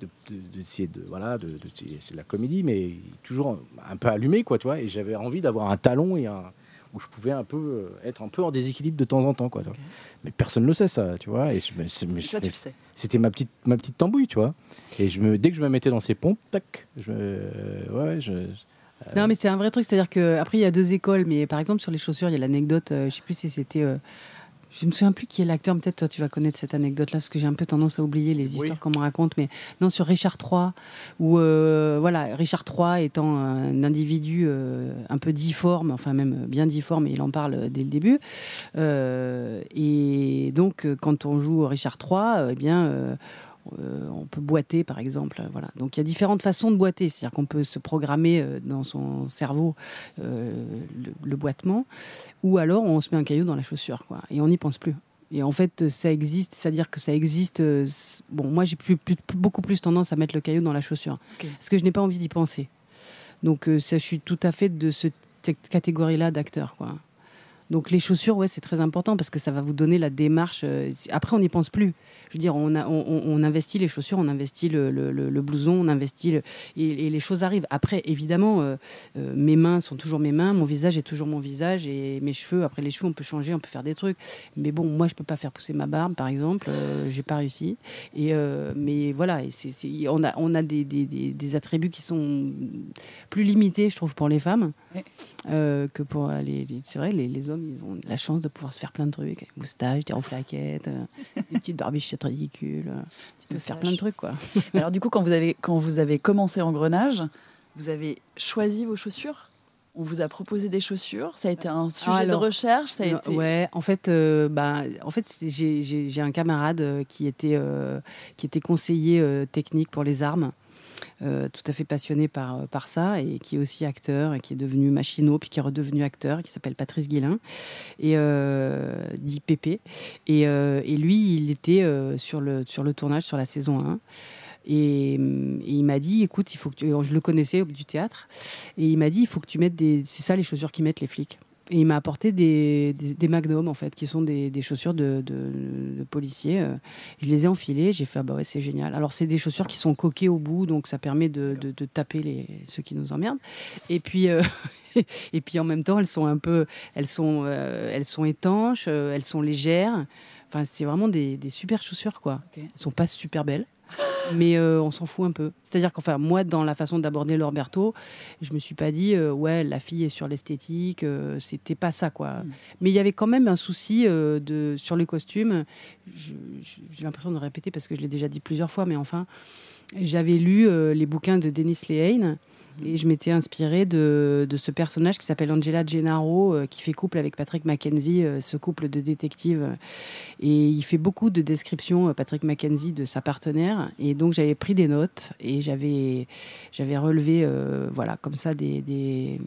de- de- d'essayer de, voilà, de, de- c'est de la comédie, mais toujours un peu allumé, quoi, tu vois. Et j'avais envie d'avoir un talon et un où je pouvais un peu euh, être un peu en déséquilibre de temps en temps, quoi. Mais personne ne le sait ça, tu vois. Et c'était ma petite ma petite tambouille, tu vois. Et je me dès que je me mettais dans ces pompes, tac, je euh, ouais, je, Non, mais c'est un vrai truc. C'est-à-dire que après, il y a deux écoles. Mais par exemple, sur les chaussures, il y a l'anecdote. euh, je sais plus si c'était. euh, je me souviens plus qui est l'acteur. Peut-être toi, tu vas connaître cette anecdote-là parce que j'ai un peu tendance à oublier les Oui. histoires qu'on me raconte. Mais non, sur Richard III, où euh, voilà, Richard III étant un individu euh, un peu difforme, enfin même bien difforme, et il en parle dès le début. Euh, et donc, euh, quand on joue Richard III, euh, eh bien. Euh, on peut boiter, par exemple. Voilà. Donc il y a différentes façons de boiter. C'est-à-dire qu'on peut se programmer euh, dans son cerveau euh, le, le boitement, ou alors on se met un caillou dans la chaussure, quoi, et on n'y pense plus. Et en fait, ça existe, c'est-à-dire que ça existe. Bon, moi, j'ai plus, plus- beaucoup plus tendance à mettre le caillou dans la chaussure, parce que je n'ai pas envie d'y penser. Donc, ça, je suis tout à fait de ce- cette catégorie-là d'acteurs, quoi. Donc les chaussures, ouais, c'est très important parce que ça va vous donner la démarche. euh, Après, on n'y pense plus. Je veux dire, on, a, on, on- on investit les chaussures, on investit le, le- le- le blouson, on investit et, et les choses arrivent. Après, évidemment, euh, euh, mes mains sont toujours mes mains, mon visage est toujours mon visage et mes cheveux. Après, les cheveux, on peut changer, on peut faire des trucs. Mais bon, moi, je peux pas faire pousser ma barbe, par exemple. euh, J'ai pas réussi. Et mais voilà, et on a, on a des, des- des- des attributs qui sont plus limités, je trouve, pour les femmes que pour les. les- c'est vrai, les, les hommes, ils ont la chance de pouvoir se faire plein de trucs, des moustaches, des rouflaquettes, euh, des petites barbichettes ridicules. euh, Tu peux faire plein de trucs, quoi. (laughs) Alors du coup, quand vous avez quand vous avez commencé Engrenage, vous avez choisi vos chaussures? On vous a proposé des chaussures. Ça a été un sujet alors, de recherche. Ça a Non, été. Ouais, en fait, euh, bah, en fait, j'ai- un camarade qui était euh, qui était conseiller euh, technique pour les armes, euh, tout à fait passionné par euh, par ça et qui est aussi acteur et qui est devenu machinot puis qui est redevenu acteur, qui s'appelle Patrice Guélin et euh, dit Pépé. Et, et lui, il était sur le sur le tournage sur la saison 1. Et, il m'a dit, écoute, il faut que je le connaissais du théâtre, et il m'a dit, il faut que tu mettes des, c'est ça les chaussures qu'ils mettent les flics? Et il m'a apporté des, des, des en fait, qui sont des, des chaussures de, de, de policiers. Euh, Je les ai enfilées, j'ai fait, ah bah ouais, c'est génial. Alors, c'est des chaussures qui sont coquées au bout, donc ça permet de, de, taper les, ceux qui nous emmerdent. Et puis, euh, (laughs) et puis en même temps, elles sont un peu, elles sont, euh, elles sont étanches, elles sont légères. Enfin, c'est vraiment des, des super chaussures, quoi. Ok. Elles sont pas super belles. (laughs) Mais euh, on s'en fout un peu. C'est-à-dire qu'enfin, moi, dans la façon d'aborder Lorberto, je me suis pas dit, euh, ouais, la fille est sur l'esthétique, euh, c'était pas ça, quoi. Mm. Mais il y avait quand même un souci de, sur les costumes. J'ai l'impression de répéter parce que je l'ai déjà dit plusieurs fois, mais enfin, j'avais lu les bouquins de Denis Lehane et je m'étais inspirée de, de ce personnage qui s'appelle Angela Gennaro, euh, qui fait couple avec Patrick Mackenzie, euh, ce couple de détectives. Et il fait beaucoup de descriptions, euh, Patrick Mackenzie, de sa partenaire. Et donc j'avais pris des notes et j'avais j'avais relevé, euh, voilà, comme ça, des, des,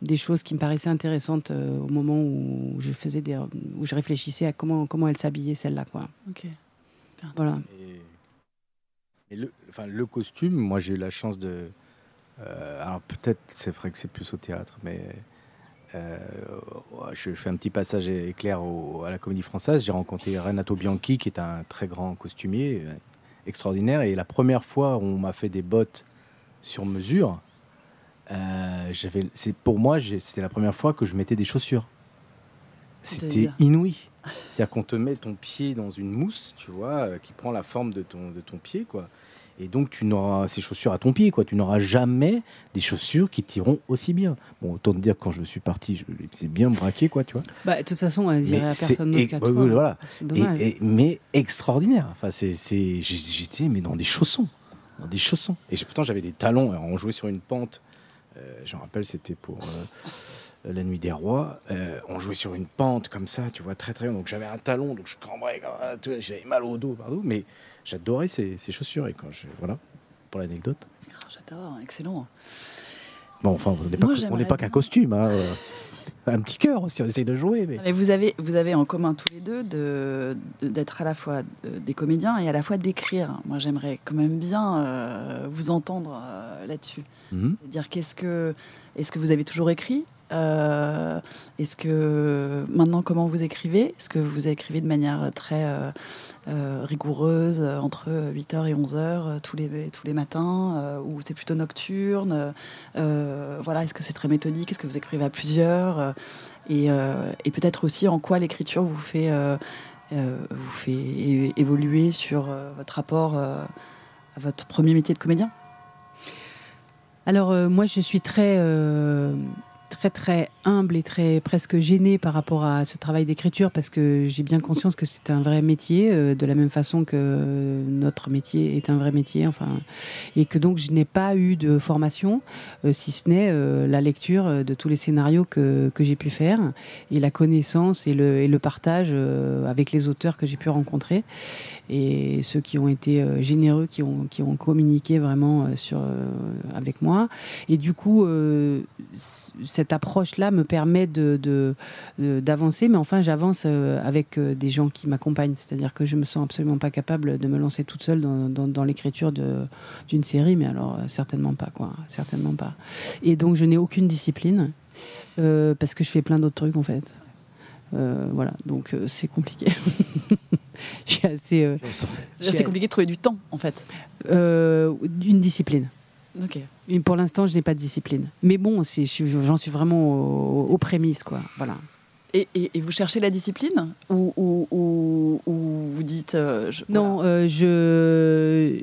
des choses qui me paraissaient intéressantes euh, au moment où je faisais des, où je réfléchissais à comment, comment elle s'habillait, celle-là, quoi. Ok. Voilà. Et, et le, enfin, le costume, moi j'ai eu la chance de. Euh, alors peut-être c'est vrai que c'est plus au théâtre, mais euh, je fais un petit passage éclair au- à la Comédie Française. J'ai rencontré Renato Bianchi, qui est un très grand costumier, euh, extraordinaire. Et la première fois où on m'a fait des bottes sur mesure, euh, c'est pour moi, c'était la première fois que je mettais des chaussures. C'était inouï. (laughs) C'est-à-dire qu'on te met ton pied dans une mousse, tu vois, qui prend la forme de ton, de ton pied, quoi. Et donc, tu n'auras ces chaussures à ton pied, quoi. Tu n'auras jamais des chaussures qui t'iront aussi bien. Bon, autant te dire, quand je suis parti, je les ai bien braqué, quoi, tu vois. Bah, de toute façon, elle dirait à personne d'autre qu'à toi. voilà. Et- et- mais extraordinaire. Enfin, c'est, j'étais mais dans des chaussons, dans des chaussons. Et pourtant, j'avais des talons. Alors, on jouait sur une pente. Euh, je me rappelle, c'était pour euh, la nuit des rois. Euh, on jouait sur une pente comme ça, tu vois, très très haut. Donc j'avais un talon, donc je cambrais, j'avais mal au dos, partout. Mais j'adorais ces, ces chaussures. Et quand je, voilà, pour l'anecdote. Ah, J'adore, excellent. Bon, enfin, on n'est pas, Moi, on j'aimerais n'est pas qu'un costume. hein, euh, (laughs) un petit cœur aussi, on essaye de jouer. Mais... Mais vous avez, vous avez en commun tous les deux de- de- d'être à la fois euh, des comédiens et à la fois d'écrire. Moi, j'aimerais quand même bien euh, vous entendre euh, là-dessus. Mhm. C'est-à-dire, qu'est-ce que, est-ce que vous avez toujours écrit? Euh, est-ce que maintenant, comment vous écrivez? Est-ce que vous écrivez de manière très rigoureuse entre 8h et 11h tous les, tous les matins Ou c'est plutôt nocturne? Voilà, Est-ce que c'est très méthodique? Est-ce que vous écrivez à plusieurs? Et, et peut-être aussi en quoi l'écriture vous fait, vous fait évoluer sur votre rapport à votre premier métier de comédien? Alors euh, moi je suis très euh, très très humble et très presque gênée par rapport à ce travail d'écriture parce que j'ai bien conscience que c'est un vrai métier euh, de la même façon que notre métier est un vrai métier enfin et que donc je n'ai pas eu de formation euh, si ce n'est euh, la lecture de tous les scénarios que, que j'ai pu faire et la connaissance et le, et le partage avec les auteurs que j'ai pu rencontrer et ceux qui ont été généreux qui ont qui ont communiqué vraiment sur avec moi et du coup cette approche-là me permet de, d'avancer, mais enfin j'avance euh, avec euh, des gens qui m'accompagnent, c'est-à-dire que je me sens absolument pas capable de me lancer toute seule dans, l'écriture d'une série, mais alors euh, certainement pas, quoi, certainement pas. Et donc je n'ai aucune discipline parce que je fais plein d'autres trucs en fait. voilà, donc c'est compliqué. (laughs) (laughs) je suis assez. c'est compliqué de trouver du temps en fait. D'une discipline. Ok. pour l'instant, je n'ai pas de discipline. Mais bon, j'en suis vraiment aux, prémices, quoi. Voilà. Et, vous cherchez la discipline ou, ou, vous dites euh, Non, euh, je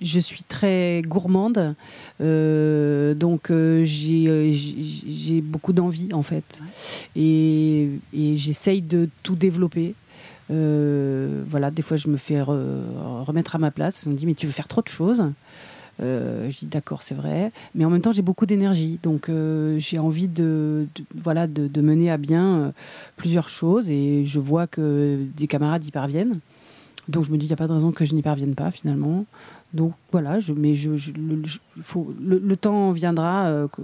je suis très gourmande, euh, donc j'ai beaucoup d'envie en fait, et, j'essaye de tout développer. Voilà, des fois je me fais remettre à ma place. On me dit mais tu veux faire trop de choses? Euh, je dis d'accord, c'est vrai, mais en même temps j'ai beaucoup d'énergie, donc euh, j'ai envie de, voilà de, mener à bien euh, plusieurs choses et je vois que des camarades y parviennent. Donc je me dis il n'y a pas de raison que je n'y parvienne pas finalement. Donc voilà, mais le, le, temps viendra. Que,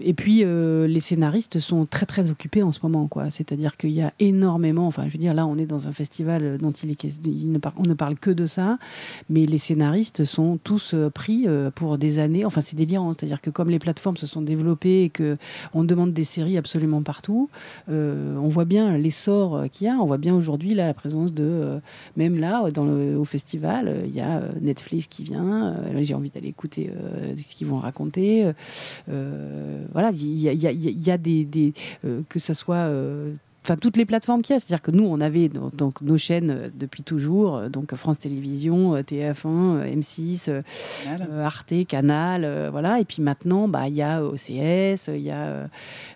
et puis euh, les scénaristes sont très très occupés en ce moment, quoi. C'est-à-dire qu'il y a énormément. Enfin, je veux dire, là, on est dans un festival dont il, est, ne on ne parle que de ça, mais les scénaristes sont tous euh, pris euh, pour des années. Enfin, c'est délirant. C'est-à-dire que comme les plateformes se sont développées et que on demande des séries absolument partout, on voit bien l'essor qu'il y a. On voit bien aujourd'hui là la présence de même là au festival, il y a Netflix qui vient. J'ai envie d'aller écouter ce qu'ils vont raconter. Voilà, il y a, des, euh, que ce soit euh, enfin toutes les plateformes qu'il y a. C'est-à-dire que nous, on avait donc nos chaînes depuis toujours, donc France Télévisions, TF1, M6, Arte, Canal, voilà. Et puis maintenant, bah il y a OCS, il y a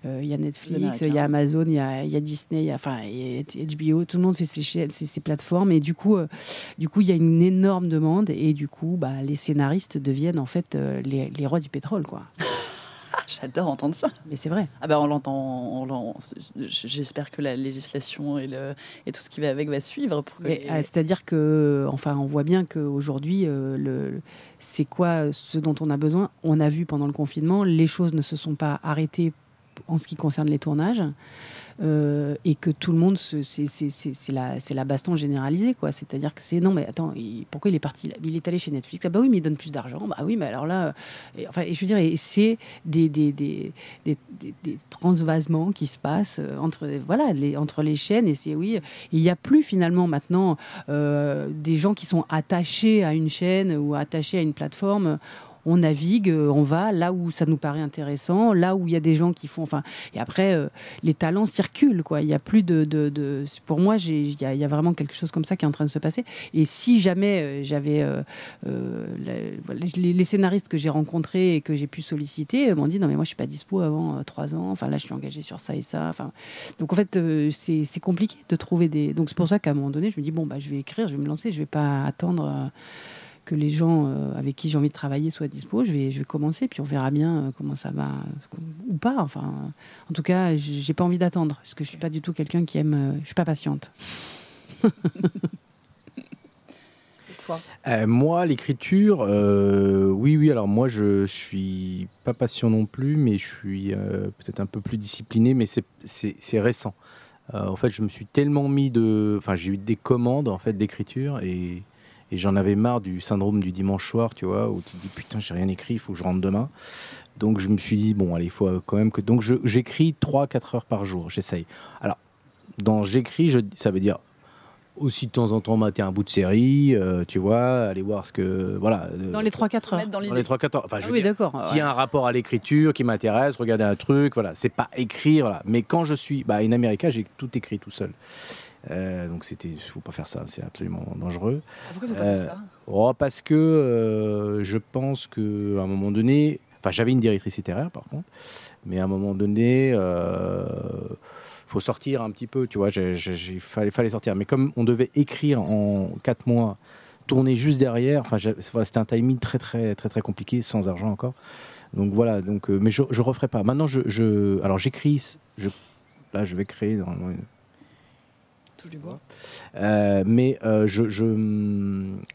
il y a Netflix, il y a Amazon, il y a, y a Disney, il y a enfin HBO. Tout le monde fait ses chaînes, ses, plateformes, et du coup, du coup, il y a une énorme demande, et du coup, bah les scénaristes deviennent en fait les, les rois du pétrole, quoi. (laughs) J'adore entendre ça. Mais c'est vrai. Ah ben on l'entend. J'espère que la législation et, le, et tout ce qui va avec va suivre. Ah, c'est-à-dire que, enfin, on voit bien qu'aujourd'hui, euh, le, c'est quoi ce dont on a besoin? On a vu pendant le confinement, les choses ne se sont pas arrêtées en ce qui concerne les tournages. Euh, et que tout le monde, c'est la, baston généralisée. C'est-à-dire que c'est non, mais attends, pourquoi il est parti Il est allé chez Netflix? Ah bah oui, mais il donne plus d'argent. Bah oui, mais alors là, et, enfin, je veux dire, c'est des des, transvasements qui se passent euh, entre voilà les, entre les chaînes et c'est oui, il n'y a plus finalement maintenant euh, des gens qui sont attachés à une chaîne ou attachés à une plateforme on navigue, euh, on va là où ça nous paraît intéressant, là où il y a des gens qui font. Enfin, et après, euh, les talents circulent, quoi. Il y a plus de. de, pour moi, il y, a vraiment quelque chose comme ça qui est en train de se passer. Et si jamais euh, j'avais. les, scénaristes que j'ai rencontrés et que j'ai pu solliciter m'ont dit non, mais moi, je suis pas dispo avant trois ans. Enfin, là, je suis engagé sur ça et ça. Enfin, donc, en fait, c'est compliqué de trouver des. Donc, c'est pour ça qu'à un moment donné, je me dis bon, bah, je vais écrire, je vais me lancer, je vais pas attendre que les gens euh, avec qui j'ai envie de travailler soient dispo. Je vais, je vais commencer, puis on verra bien euh, comment ça va ou pas. Enfin, en tout cas, j'ai pas envie d'attendre parce que je suis pas du tout quelqu'un qui aime. Euh, je suis pas patiente. (laughs) moi, l'écriture, oui, oui. Alors moi, je suis pas patient non plus, mais je suis peut-être un peu plus discipliné, mais c'est récent. en fait, je me suis tellement mis de, enfin, j'ai eu des commandes en fait d'écriture et Et j'en avais marre du syndrome du dimanche soir, tu vois, où tu te dis putain, j'ai rien écrit, il faut que je rentre demain. Donc je me suis dit, bon, allez, il faut quand même que. Donc je- j'écris 3-4 heures par jour, j'essaye. Alors, dans j'écris, je- ça veut dire aussi de temps en temps mater un bout de série, euh, tu vois, aller voir ce que. Voilà. euh, Dans les 3-4 heures. Dans dans les 3-4 heures. Enfin, je Ah veux oui, d'accord. s'il y a un rapport à l'écriture qui m'intéresse, regarder un truc, voilà, c'est pas écrire, voilà. Mais quand je suis, bah, in America, j'ai tout écrit tout seul. Euh, donc c'était, faut pas faire ça, c'est absolument dangereux. Pourquoi il faut pas Euh, faire ça? Oh, parce que euh, je pense que à un moment donné, enfin j'avais une directrice littéraire par contre, mais à un moment donné, euh, faut sortir un petit peu, tu vois. j'ai- fallait, fallait sortir. Mais comme on devait écrire en quatre mois, tourner juste derrière, enfin c'était un timing très très très très compliqué, sans argent encore. Donc voilà. Donc, euh, mais je, je referai pas. Maintenant, je, je alors j'écris, je, là je vais créer une- Touche du bois. euh, mais euh, je, je,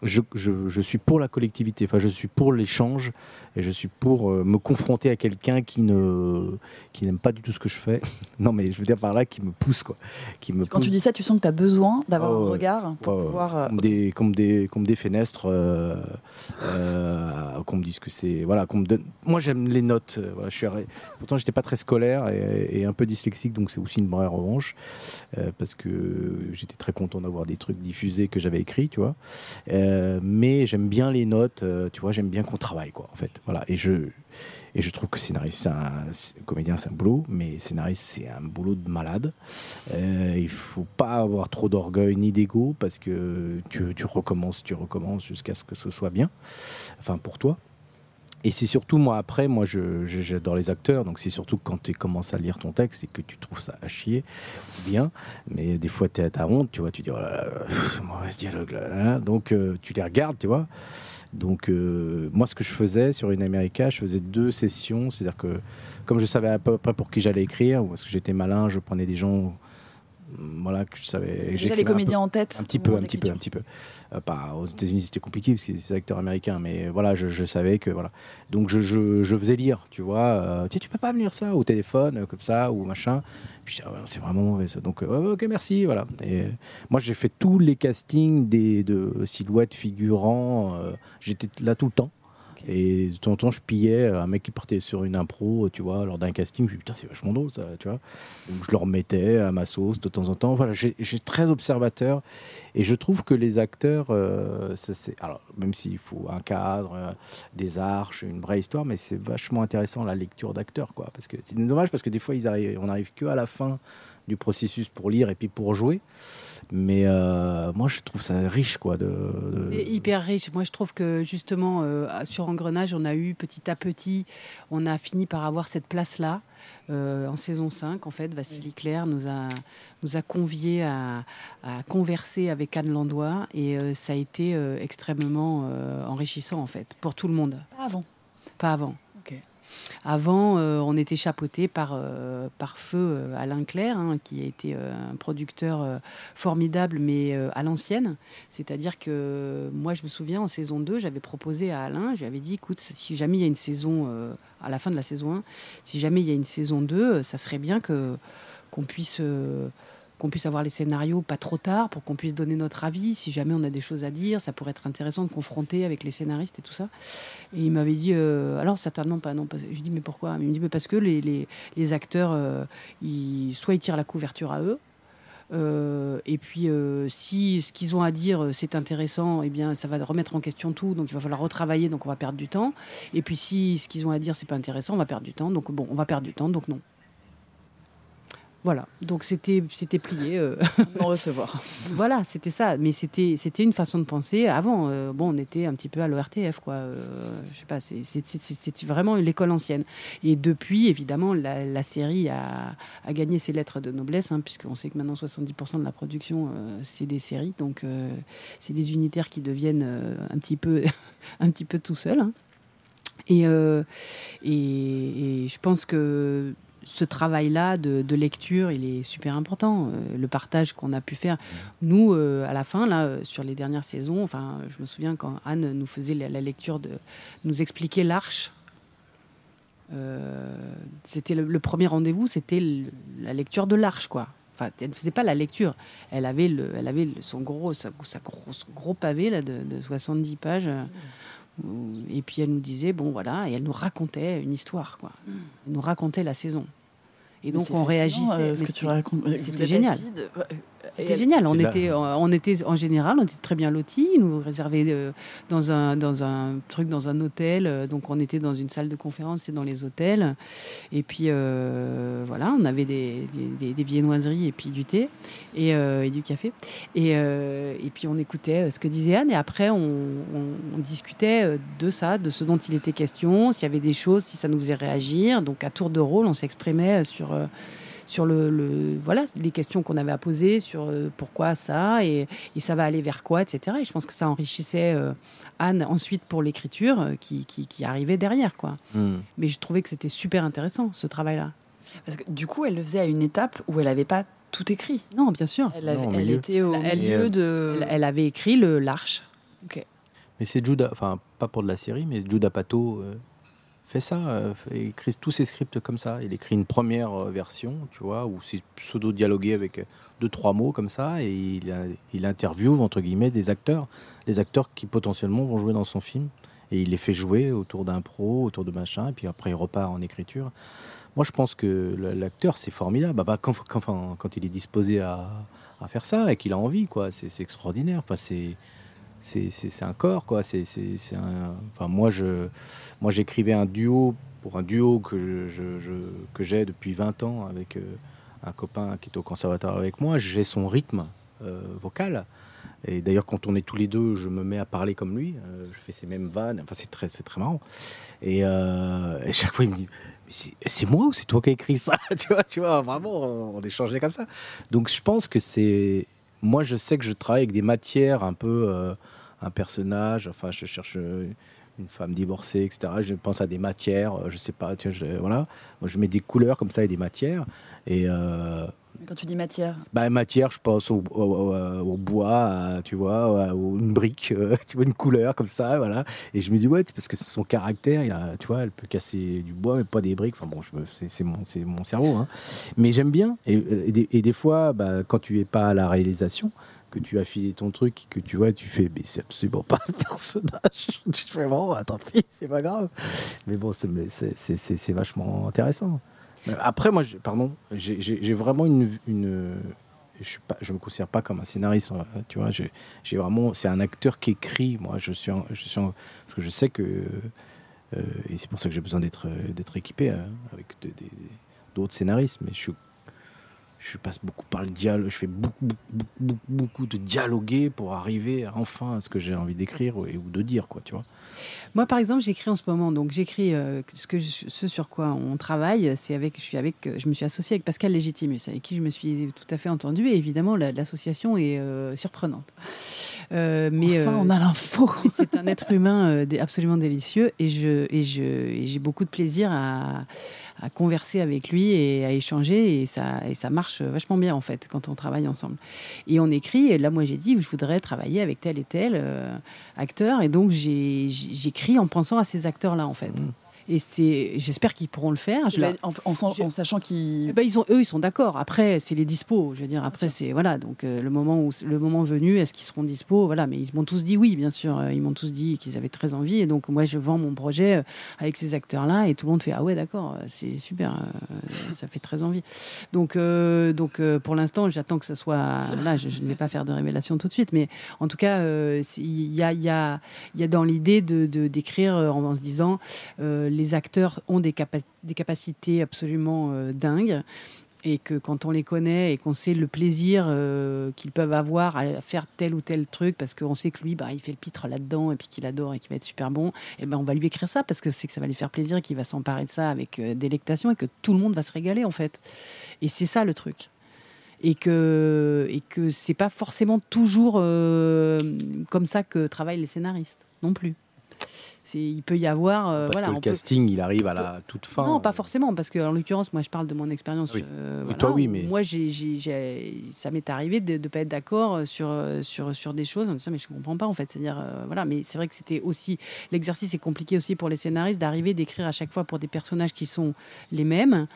je, je- suis pour la collectivité, enfin, je suis pour l'échange et je suis pour euh, me confronter à quelqu'un qui ne qui n'aime pas du tout ce que je fais. (laughs) non, mais je veux dire par là, qui me pousse, quoi. Qui me Quand pousse. tu dis ça, tu sens que tu as besoin d'avoir Oh, un regard pour ouais. pouvoir. comme des fenestres, euh, euh, qu'on me dise que c'est. Voilà, qu'on me donne. Moi, j'aime les notes. Voilà, je suis arrêt- Pourtant, j'étais pas très scolaire et, et un peu dyslexique, donc c'est aussi une vraie revanche. parce que j'étais très content d'avoir des trucs diffusés que j'avais écrits, tu vois. Euh, mais j'aime bien les notes, euh, tu vois, j'aime bien qu'on travaille, quoi, en fait. Voilà, et je. Et je trouve que scénariste, c'est un, comédien, c'est un boulot, mais scénariste, c'est un boulot de malade. Euh, il faut pas avoir trop d'orgueil ni d'ego parce que tu recommences, tu recommences jusqu'à ce que ce soit bien. Enfin, pour toi. Et c'est surtout, moi, après, moi, j'adore les acteurs, donc c'est surtout quand tu commences à lire ton texte et que tu trouves ça à chier, bien, mais des fois, tu es à ta honte, tu vois, tu dis, oh là là, pff, mauvais dialogue, là, donc euh, tu les regardes, tu vois. Donc, euh, moi, ce que je faisais sur une America, je faisais deux sessions, c'est-à-dire que, comme je savais à peu près pour qui j'allais écrire, parce que j'étais malin, je prenais des gens, voilà, que je savais. Déjà j'écrivais les peu- comédiens en tête. un petit peu, un petit peu, un petit peu. Euh, pas aux États-Unis, c'était compliqué parce que c'est des acteurs américains, mais voilà, je, je savais que voilà. Donc je, je, je faisais lire, tu vois. euh, Tiens, tu peux pas me lire ça au téléphone, euh, comme ça, ou machin. Puis Ah ouais, c'est vraiment mauvais ça. Donc, euh, ok, merci, voilà. Et moi, j'ai fait tous les castings des, de silhouettes, figurants. J'étais là tout le temps. Et de temps en temps, je pillais un mec qui partait sur une impro, tu vois, lors d'un casting. Je me dis, putain, c'est vachement drôle, ça, tu vois. Je le remettais à ma sauce de temps en temps. Voilà, j'ai j'ai très observateur. Et je trouve que les acteurs, euh, ça. Alors, même s'il faut un cadre, euh, des arches, une vraie histoire, mais c'est vachement intéressant la lecture d'acteurs, quoi. Parce que c'est dommage parce que des fois, ils arrivent, on arrive que à la fin du processus pour lire et puis pour jouer. Mais euh, moi, je trouve ça riche, quoi. De, de- C'est hyper riche. Moi, je trouve que justement, euh, sur Engrenage, on a eu petit à petit, on a fini par avoir cette place-là. Euh, en saison 5, en fait, Vassili Claire nous a, nous a conviés à, à converser avec Anne Landois et euh, ça a été euh, extrêmement euh, enrichissant, en fait, pour tout le monde. Pas avant. Pas avant. Avant, euh, on était chapeauté par, euh, par feu euh, Alain Claire, hein, qui a été un producteur formidable, mais à l'ancienne. C'est-à-dire que moi, je me souviens, en saison 2, j'avais proposé à Alain, je lui avais dit, écoute, si jamais il y a une saison, à la fin de la saison 1, si jamais il y a une saison 2, euh, ça serait bien que qu'on puisse... qu'on puisse avoir les scénarios pas trop tard pour qu'on puisse donner notre avis. Si jamais on a des choses à dire, ça pourrait être intéressant de confronter avec les scénaristes et tout ça. Et il m'avait dit, euh, alors certainement pas, non. Je dis, mais pourquoi? Il me dit, mais parce que les, les, les acteurs, euh, ils, soit ils tirent la couverture à eux, euh, et puis, si ce qu'ils ont à dire c'est intéressant, eh bien, ça va remettre en question tout. Donc, il va falloir retravailler. Donc, on va perdre du temps. Et puis, si ce qu'ils ont à dire c'est pas intéressant, on va perdre du temps. Donc, bon, on va perdre du temps. Donc, non. Voilà. Donc, c'était c'était plié. euh. (laughs) Non recevoir. (laughs) Voilà, c'était ça. Mais c'était c'était une façon de penser. Avant, euh, bon, on était un petit peu à l'ORTF, quoi. Euh, je sais pas, c'est- vraiment l'école ancienne. Et depuis, évidemment, la, la série a, a gagné ses lettres de noblesse, hein, puisqu'on sait que maintenant 70% de la production, c'est des séries. Donc, c'est les unitaires qui deviennent un petit peu (laughs) un petit peu tout seuls. hein. Et, et, et je pense que ce travail-là de, lecture, il est super important. Euh, le partage qu'on a pu faire. Nous, euh, à la fin, là, euh, sur les dernières saisons, enfin, je me souviens quand Anne nous faisait la, lecture nous expliquer l'arche. C'était le, premier rendez-vous, c'était la lecture de l'arche, quoi. Enfin, elle ne faisait pas la lecture. Elle avait, le, elle avait son gros, sa, sa grosse- gros pavé là, de, de 70 pages. Et puis elle nous disait, bon voilà, et elle nous racontait une histoire, quoi. Elle nous racontait la saison. Et donc on réagissait. euh, ce mais que tu c'était- racontes. Génial. C'était génial. On était, on était en général, on était très bien lotis. Ils nous réservaient euh, dans un dans un truc dans un hôtel. euh, Donc on était dans une salle de conférence et dans les hôtels. Et puis euh, voilà, on avait des, des, des- des viennoiseries et puis du thé et, euh, et du café. Et, euh, et puis on écoutait ce que disait Anne. Et après on, on- on discutait de ça, de ce dont il était question, s'il y avait des choses, si ça nous faisait réagir. Donc à tour de rôle, on s'exprimait sur euh, sur le, le- voilà les questions qu'on avait à poser sur euh, pourquoi ça et, et ça va aller vers quoi etc et je pense que ça enrichissait euh, Anne ensuite pour l'écriture euh, qui, qui, qui arrivait derrière quoi Hmm. mais je trouvais que c'était super intéressant ce travail là Parce que du coup, elle le faisait à une étape où elle n'avait pas tout écrit. non bien sûr Elle, avait- Non, au elle milieu. était au Elle- milieu de. elle, elle avait écrit le l'arche Mais c'est Judah, enfin pas pour de la série, mais Judah Pato euh, fait ça, euh, écrit tous ses scripts comme ça. Il écrit une première euh, version, tu vois, où c'est pseudo-dialogué avec euh, deux, trois mots comme ça, et il, il interviewe, entre guillemets, des acteurs, des acteurs qui potentiellement vont jouer dans son film, et il les fait jouer autour d'un pro, autour de machin, et puis après il repart en écriture. Moi je pense que l'acteur c'est formidable, bah, bah, quand, quand, il est disposé à, à faire ça, et qu'il a envie, quoi, c'est extraordinaire. Enfin, c'est un corps quoi. C'est enfin moi je moi j'écrivais un duo pour un duo que j'ai depuis 20 ans avec euh, un copain qui est au conservatoire avec moi. J'ai son rythme euh, vocal. Et d'ailleurs quand on est tous les deux je me mets à parler comme lui. Euh, je fais ces mêmes vannes. Enfin c'est très c'est très marrant. Et, chaque fois il me dit c'est moi ou c'est toi qui as écrit ça? (laughs) Tu vois tu vois vraiment on échangeait comme ça. Donc je pense que c'est moi je sais que je travaille avec des matières un peu euh, un personnage. Enfin je cherche euh, une femme divorcée etc je pense à des matières euh, je sais pas tu vois, je- voilà. Moi je mets des couleurs comme ça et des matières. Et Quand tu dis matière, bah, matière, je pense au, au bois, tu vois, à- une brique, euh, (laughs) tu vois, une couleur comme ça, voilà. Et je me dis, ouais, parce que son caractère, tu vois, elle peut casser du bois, mais pas des briques. Enfin bon, je c'est mon, cerveau. hein. Mais j'aime bien. Et, des, fois, bah, quand tu es pas à la réalisation, que tu as filé ton truc, que tu vois, tu fais, mais c'est absolument pas le personnage. (laughs) tu fais, bon, tant pis, (laughs) c'est pas grave. Mais bon, c'est vachement intéressant. Euh, Après, moi, pardon, j'ai- vraiment une, une je suis pas, je me considère pas comme un scénariste, euh, tu vois. J'ai vraiment, c'est un acteur qui écrit. Moi, je suis, en- je suis, en- parce que je sais que, euh, et c'est pour ça que j'ai besoin d'être, d'être équipé euh, avec d'autres scénaristes. Mais je suis, je passe beaucoup par le dialogue. Je fais beaucoup, beaucoup, beaucoup, beaucoup de dialoguer pour arriver enfin à ce que j'ai envie d'écrire ou, et- ou de dire, quoi, tu vois. Moi, par exemple, j'écris en ce moment. Donc, j'écris euh, ce, que je- ce sur quoi on travaille. C'est avec, je suis avec, euh, je me suis associée avec Pascal Légitimus, avec qui je me suis tout à fait entendue. Et évidemment, la- l'association est euh, surprenante. Euh, mais enfin, euh, on a l'info. (laughs) c'est un être humain euh, absolument délicieux et je et je et j'ai beaucoup de plaisir à, à converser avec lui et à échanger et ça et ça marche vachement bien en fait quand on travaille ensemble. Et on écrit et là moi j'ai dit je voudrais travailler avec tel et tel euh, acteur. Et donc j'écris en pensant à ces acteurs là en fait. Mm. Et c'est j'espère qu'ils pourront le faire je leur- En, sachant qu'ils. eh ben, ils ont, eux, ils sont d'accord. Après, c'est les dispos. Je veux dire, après, c'est voilà. Donc euh, le moment où le moment venu, est-ce qu'ils seront dispo? Voilà. Mais ils m'ont tous dit oui, bien sûr. Euh, Ils m'ont tous dit qu'ils avaient très envie. Et donc moi, je vends mon projet euh, avec ces acteurs-là, et tout le monde fait ah ouais, d'accord, c'est super. euh, ça fait très envie. Donc euh, donc pour l'instant, j'attends que ça soit. Là, je, je ne vais pas faire de révélation tout de suite, mais en tout cas, il y a il y a y a dans l'idée de d'écrire en, en se disant les acteurs ont des, capa- des capacités absolument euh, dingues et que quand on les connaît et qu'on sait le plaisir euh, qu'ils peuvent avoir à faire tel ou tel truc parce qu'on sait que lui bah, il fait le pitre là-dedans et puis qu'il adore et qu'il va être super bon et ben on va lui écrire ça parce que c'est que ça va lui faire plaisir et qu'il va s'emparer de ça avec euh, délectation et que tout le monde va se régaler en fait. Et c'est ça le truc. Et que et que c'est pas forcément toujours comme ça que travaillent les scénaristes non plus il peut y avoir, euh, Parce voilà, que le peut- casting, il arrive à la toute fin. non, pas forcément, parce que en l'occurrence, moi, je parle de mon expérience. Oui. euh, voilà, toi, oui, mais- moi, ça m'est arrivé de ne pas être d'accord sur, euh, sur, sur des choses en disant mais je comprends pas en fait. C'est-à-dire, euh, voilà, mais c'est vrai que c'était aussi l'exercice est compliqué aussi pour les scénaristes d'arriver d'écrire à chaque fois pour des personnages qui sont les mêmes.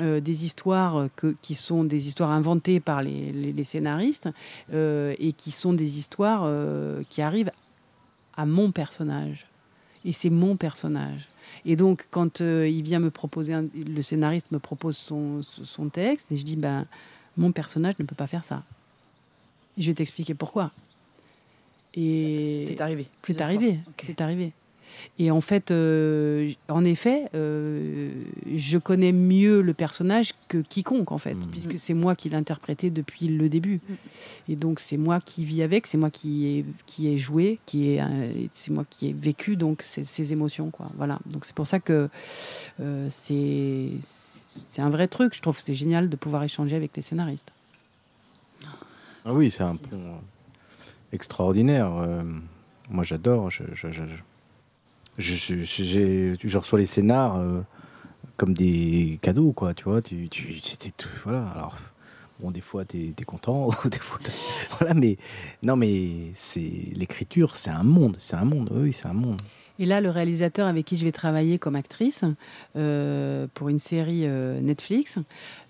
euh, des histoires que, qui sont des histoires inventées par les, les- les scénaristes euh, et qui sont des histoires euh, qui arrivent à mon personnage. Et c'est mon personnage. Et donc, quand euh, il vient me proposer, un- le scénariste me propose son, son texte, et je dis, ben, mon personnage ne peut pas faire ça. Et je vais t'expliquer pourquoi. Et C'est arrivé. c'est arrivé, c'est arrivé. Et en fait, euh, en effet, euh, je connais mieux le personnage que quiconque, en fait, Mhm. puisque c'est moi qui l'ai interprété depuis le début. Mhm. Et donc, c'est moi qui vis avec, c'est moi qui ai, qui ai joué, qui ai, euh, c'est moi qui ai vécu donc ces, ces émotions, quoi. Voilà. Donc, c'est pour ça que euh, c'est c'est un vrai truc. Je trouve que c'est génial de pouvoir échanger avec les scénaristes. Ah oui, c'est un pont extraordinaire. euh, moi, j'adore. Je, je, je, je, je- je- reçois les scénars euh, comme des cadeaux, quoi. Tu vois, tu, tu, voilà. Alors, bon, des fois, t'es es content, (laughs) des fois, voilà. Mais non, mais c'est l'écriture, c'est un monde, c'est un monde. Oui, c'est un monde. Et là, le réalisateur avec qui je vais travailler comme actrice euh, pour une série euh, Netflix,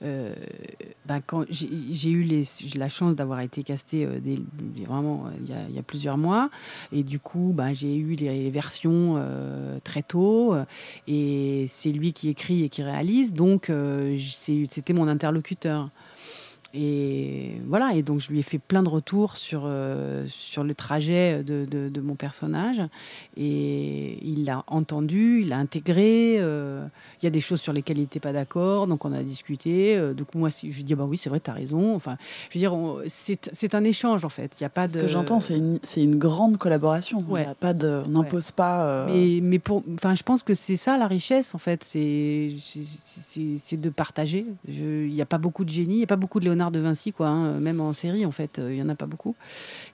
euh, bah, j'ai eu la chance d'avoir été castée vraiment il y, a, plusieurs mois, et du coup, bah, j'ai eu les versions très tôt, et c'est lui qui écrit et qui réalise, donc c'était mon interlocuteur. Et voilà, et donc je lui ai fait plein de retours sur, euh, sur le trajet de, de- de mon personnage. Et il l'a entendu, il l'a intégré. euh, Il y a des choses sur lesquelles il n'était pas d'accord, donc on a discuté. euh, coup, moi, je lui dis, ah bah oui, c'est vrai, tu as raison. Enfin, je veux dire, c'est c'est un échange, en fait. Il y a pas Ce que j'entends, c'est une, c'est une grande collaboration. Ouais. Il y a pas de, on n'impose pas. euh, Mais, mais pour, enfin, je pense que c'est ça la richesse, en fait, c'est c'est- c'est c'est de partager. Je- Il n'y a pas beaucoup de génie, il n'y a pas beaucoup de Léonard de Vinci, quoi. hein, même en série, en fait, euh, il y en a pas beaucoup.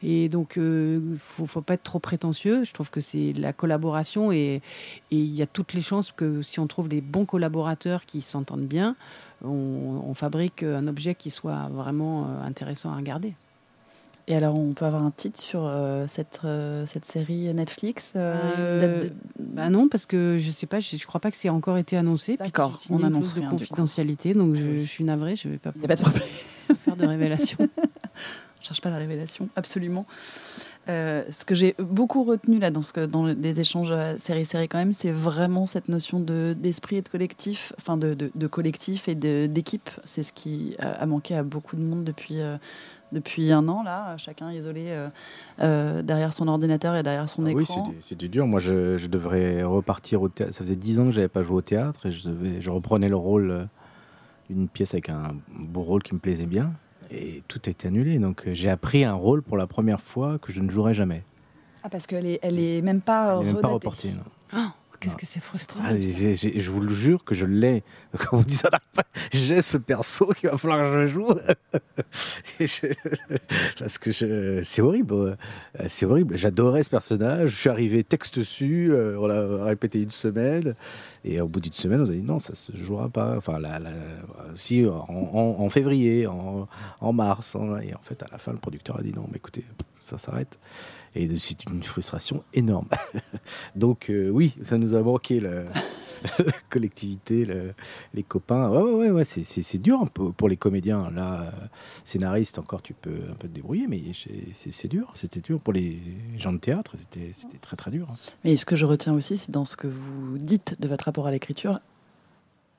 Et donc, il faut, faut pas être trop prétentieux. Je trouve que c'est la collaboration et il y a toutes les chances que si on trouve des bons collaborateurs qui s'entendent bien, on, on fabrique un objet qui soit vraiment euh, intéressant à regarder. Et alors, on peut avoir un titre sur euh, cette, euh, cette série Netflix euh, Euh, de- Bah non, parce que je sais pas, je, je crois pas que c'est encore été annoncé. D'accord, on annonce de rien, du coup. confidentialité, donc je, Ah je suis navrée, je vais pas Il n'y a pas de problème. Faire de révélation. Je cherche pas la révélation, absolument. Euh, ce que j'ai beaucoup retenu là dans, ce que, dans les échanges euh, série-série quand même, c'est vraiment cette notion de, d'esprit et de collectif, enfin de, de, de collectif et de, d'équipe. C'est ce qui a, a manqué à beaucoup de monde depuis, euh, depuis un an là, chacun isolé euh, euh, derrière son ordinateur et derrière son Ah oui, écran. c'est du- c'est du dur. Moi, je, je devrais repartir au théâtre. Ça faisait dix ans que j'avais pas joué au théâtre et je, devais, je reprenais le rôle d'une pièce avec un beau rôle qui me plaisait bien. Et tout a été annulé. Donc, euh, j'ai appris un rôle pour la première fois que je ne jouerai jamais. Ah, parce qu'elle est, elle est même pas, Il n'est même pas redatée. reporté. non. Oh, Qu'est-ce que c'est frustrant. Ah, je vous le jure que je l'ai. (laughs) Comme on dit ça, j'ai ce perso qu'il va falloir que je joue. (laughs) Je- (laughs) Parce que je- c'est horrible. euh, C'est horrible. J'adorais ce personnage. Je suis arrivé texte dessus. euh, on l'a répété une semaine. Et au bout d'une semaine, on a dit non, ça se jouera pas. Enfin, la, la- si, en, en- en février, en, en mars. en- et en fait, à la fin, le producteur a dit non, mais écoutez, ça s'arrête. Et c'est une frustration énorme. (laughs) Donc euh, oui, ça nous a manqué la, (laughs) la collectivité, le- les copains. Ouais, ouais, ouais, ouais, c'est- dur un peu pour les comédiens. Là, euh, scénariste encore, tu peux un peu te débrouiller, mais c'est- c'est c'est dur. C'était dur pour les gens de théâtre. C'était c'était très très dur. Mais ce que je retiens aussi, c'est dans ce que vous dites de votre rapport à l'écriture,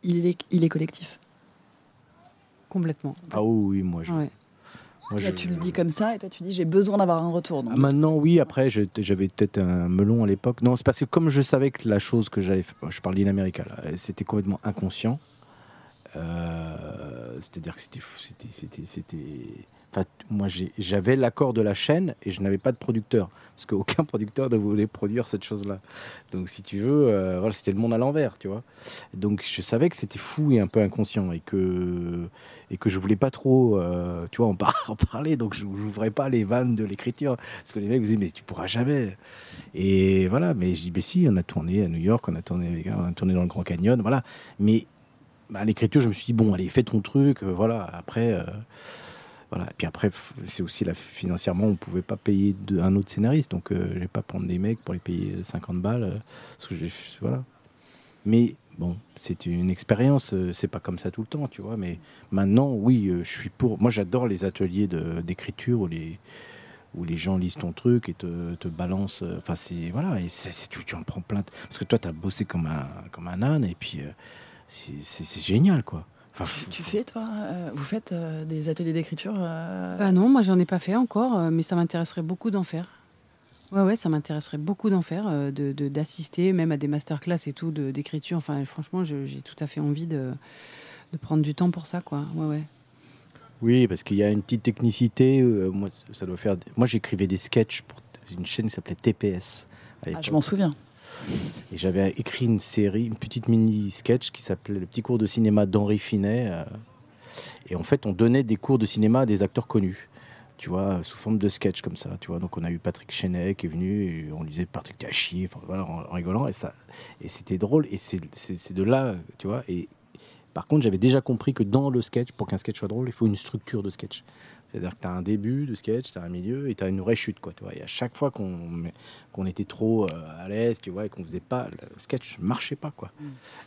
il est, il est collectif. Complètement. Ah oui, oui, moi je. Ouais. Moi, Là, je- tu le dis comme ça, et toi, tu dis j'ai besoin d'avoir un retour. donc, Ah, maintenant, oui. Après, j'avais peut-être un melon à l'époque. Non, c'est parce que comme je savais que la chose que j'avais, fait- je parle d'In America, là, c'était complètement inconscient. Euh, C'est-à-dire que c'était, c'était, c'était. Enfin, moi, j'avais l'accord de la chaîne et je n'avais pas de producteur parce qu'aucun (laughs) producteur ne voulait produire cette chose-là. Donc, si tu veux, euh, voilà, c'était le monde à l'envers, tu vois. Donc, je savais que c'était fou et un peu inconscient et que et que je voulais pas trop, euh, tu vois, en, par- (laughs) en parler. Donc, je n'ouvrais pas les vannes de l'écriture parce que les mecs me disaient mais tu pourras jamais. Et voilà, mais je dis mais si, on a tourné à New York, on a tourné, on a tourné dans le Grand Canyon, voilà. Mais à l'écriture, je me suis dit, bon, allez, fais ton truc, euh, voilà, après, euh, voilà. Et puis après, c'est aussi, là, financièrement, on pouvait pas payer de, un autre scénariste, donc euh, je vais pas prendre des mecs pour les payer 50 balles, euh, parce que voilà. Mais bon, c'est une expérience, euh, c'est pas comme ça tout le temps, tu vois, mais maintenant, oui, je suis pour. Moi, j'adore les ateliers d'écriture où les où les gens lisent ton truc et te, te balancent. Enfin, c'est voilà, et c'est, tu, tu en prends plein. Parce que toi, tu as bossé comme un, comme un âne, et puis c'est, génial, quoi. Enfin, Tu, fais, toi, euh, vous faites euh, des ateliers d'écriture euh, Bah non, moi j'en ai pas fait encore, mais ça m'intéresserait beaucoup d'en faire. Ouais, ouais, ça m'intéresserait beaucoup d'en faire, euh, de- de- d'assister même à des masterclass et tout de- d'écriture. Enfin, franchement, j'ai tout à fait envie de, de prendre du temps pour ça, quoi. Ouais, ouais. Oui, parce qu'il y a une petite technicité. euh, moi, ça doit faire. Moi, j'écrivais des sketchs pour une chaîne qui s'appelait TPS. Ah. Je m'en souviens. Et j'avais écrit une série, une petite mini sketch qui s'appelait Le petit cours de cinéma d'Henri Finet. euh, et en fait, on donnait des cours de cinéma à des acteurs connus. Tu vois, sous forme de sketch comme ça. Tu vois, donc on a eu Patrick Chenet qui est venu et on disait Patrick, t'es à chier, enfin, voilà, en, rigolant. Et, et c'était drôle. Et c'est de là, tu vois. Et par contre, j'avais déjà compris que dans le sketch, pour qu'un sketch soit drôle, il faut une structure de sketch. C'est-à-dire que tu as un début de sketch, tu as un milieu et tu as une vraie chute. Quoi, tu vois. Et à chaque fois qu'on qu'on était trop euh, à l'aise tu vois, et qu'on faisait pas, le sketch marchait pas. Quoi.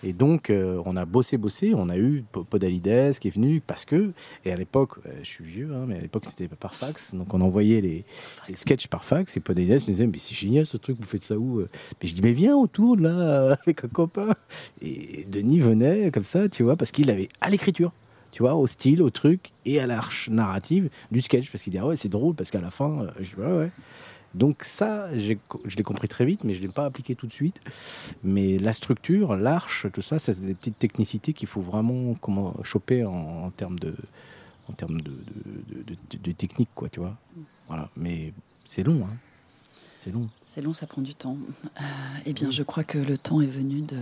Et donc, euh, on a bossé, bossé. On a eu Po- Podalides qui est venu parce que, et à l'époque, euh, je suis vieux, hein, mais à l'époque, c'était par fax. Donc, on envoyait les, les sketchs par fax. Et Podalides nous disait, mais c'est génial ce truc, vous faites ça où je dis, mais viens, on tourne là, (laughs) avec un copain. Et Denis venait comme ça, tu vois, parce qu'il avait à l'écriture. Tu vois, au style, au truc et à l'arche narrative du sketch. Parce qu'il dit, ah ouais, c'est drôle, parce qu'à la fin, euh, je dis, ouais, ouais. Donc ça, je l'ai compris très vite, mais je ne l'ai pas appliqué tout de suite. Mais la structure, l'arche, tout ça, c'est des petites technicités qu'il faut vraiment comment, choper en, en termes de, en termes de, de, de- de- de technique, quoi, tu vois. Voilà. Mais c'est long, hein. C'est long. C'est long, ça prend du temps. Euh, eh bien, je crois que le temps est venu de,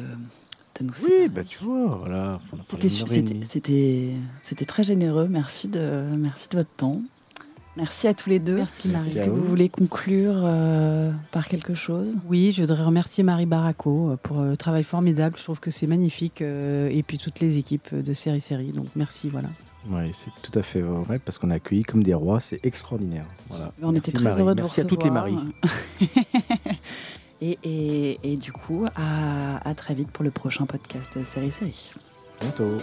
de nous Oui, séparer. bah tu vois, voilà. C'était très généreux. Merci de, merci de votre temps. Merci à tous les deux. Merci, Merci Marie. Est-ce que vous vous. voulez conclure euh, par quelque chose? Oui, je voudrais remercier Marie Baraco euh, pour le travail formidable. Je trouve que c'est magnifique. euh, et puis toutes les équipes de Série Série. Donc merci, voilà. Oui, c'est tout à fait vrai parce qu'on a accueilli comme des rois, c'est extraordinaire. Voilà. On était Merci, très Marie. heureux de Merci vous à toutes les recevoir. Maries. (laughs) et, du coup, à, à très vite pour le prochain podcast Série Série. Bientôt.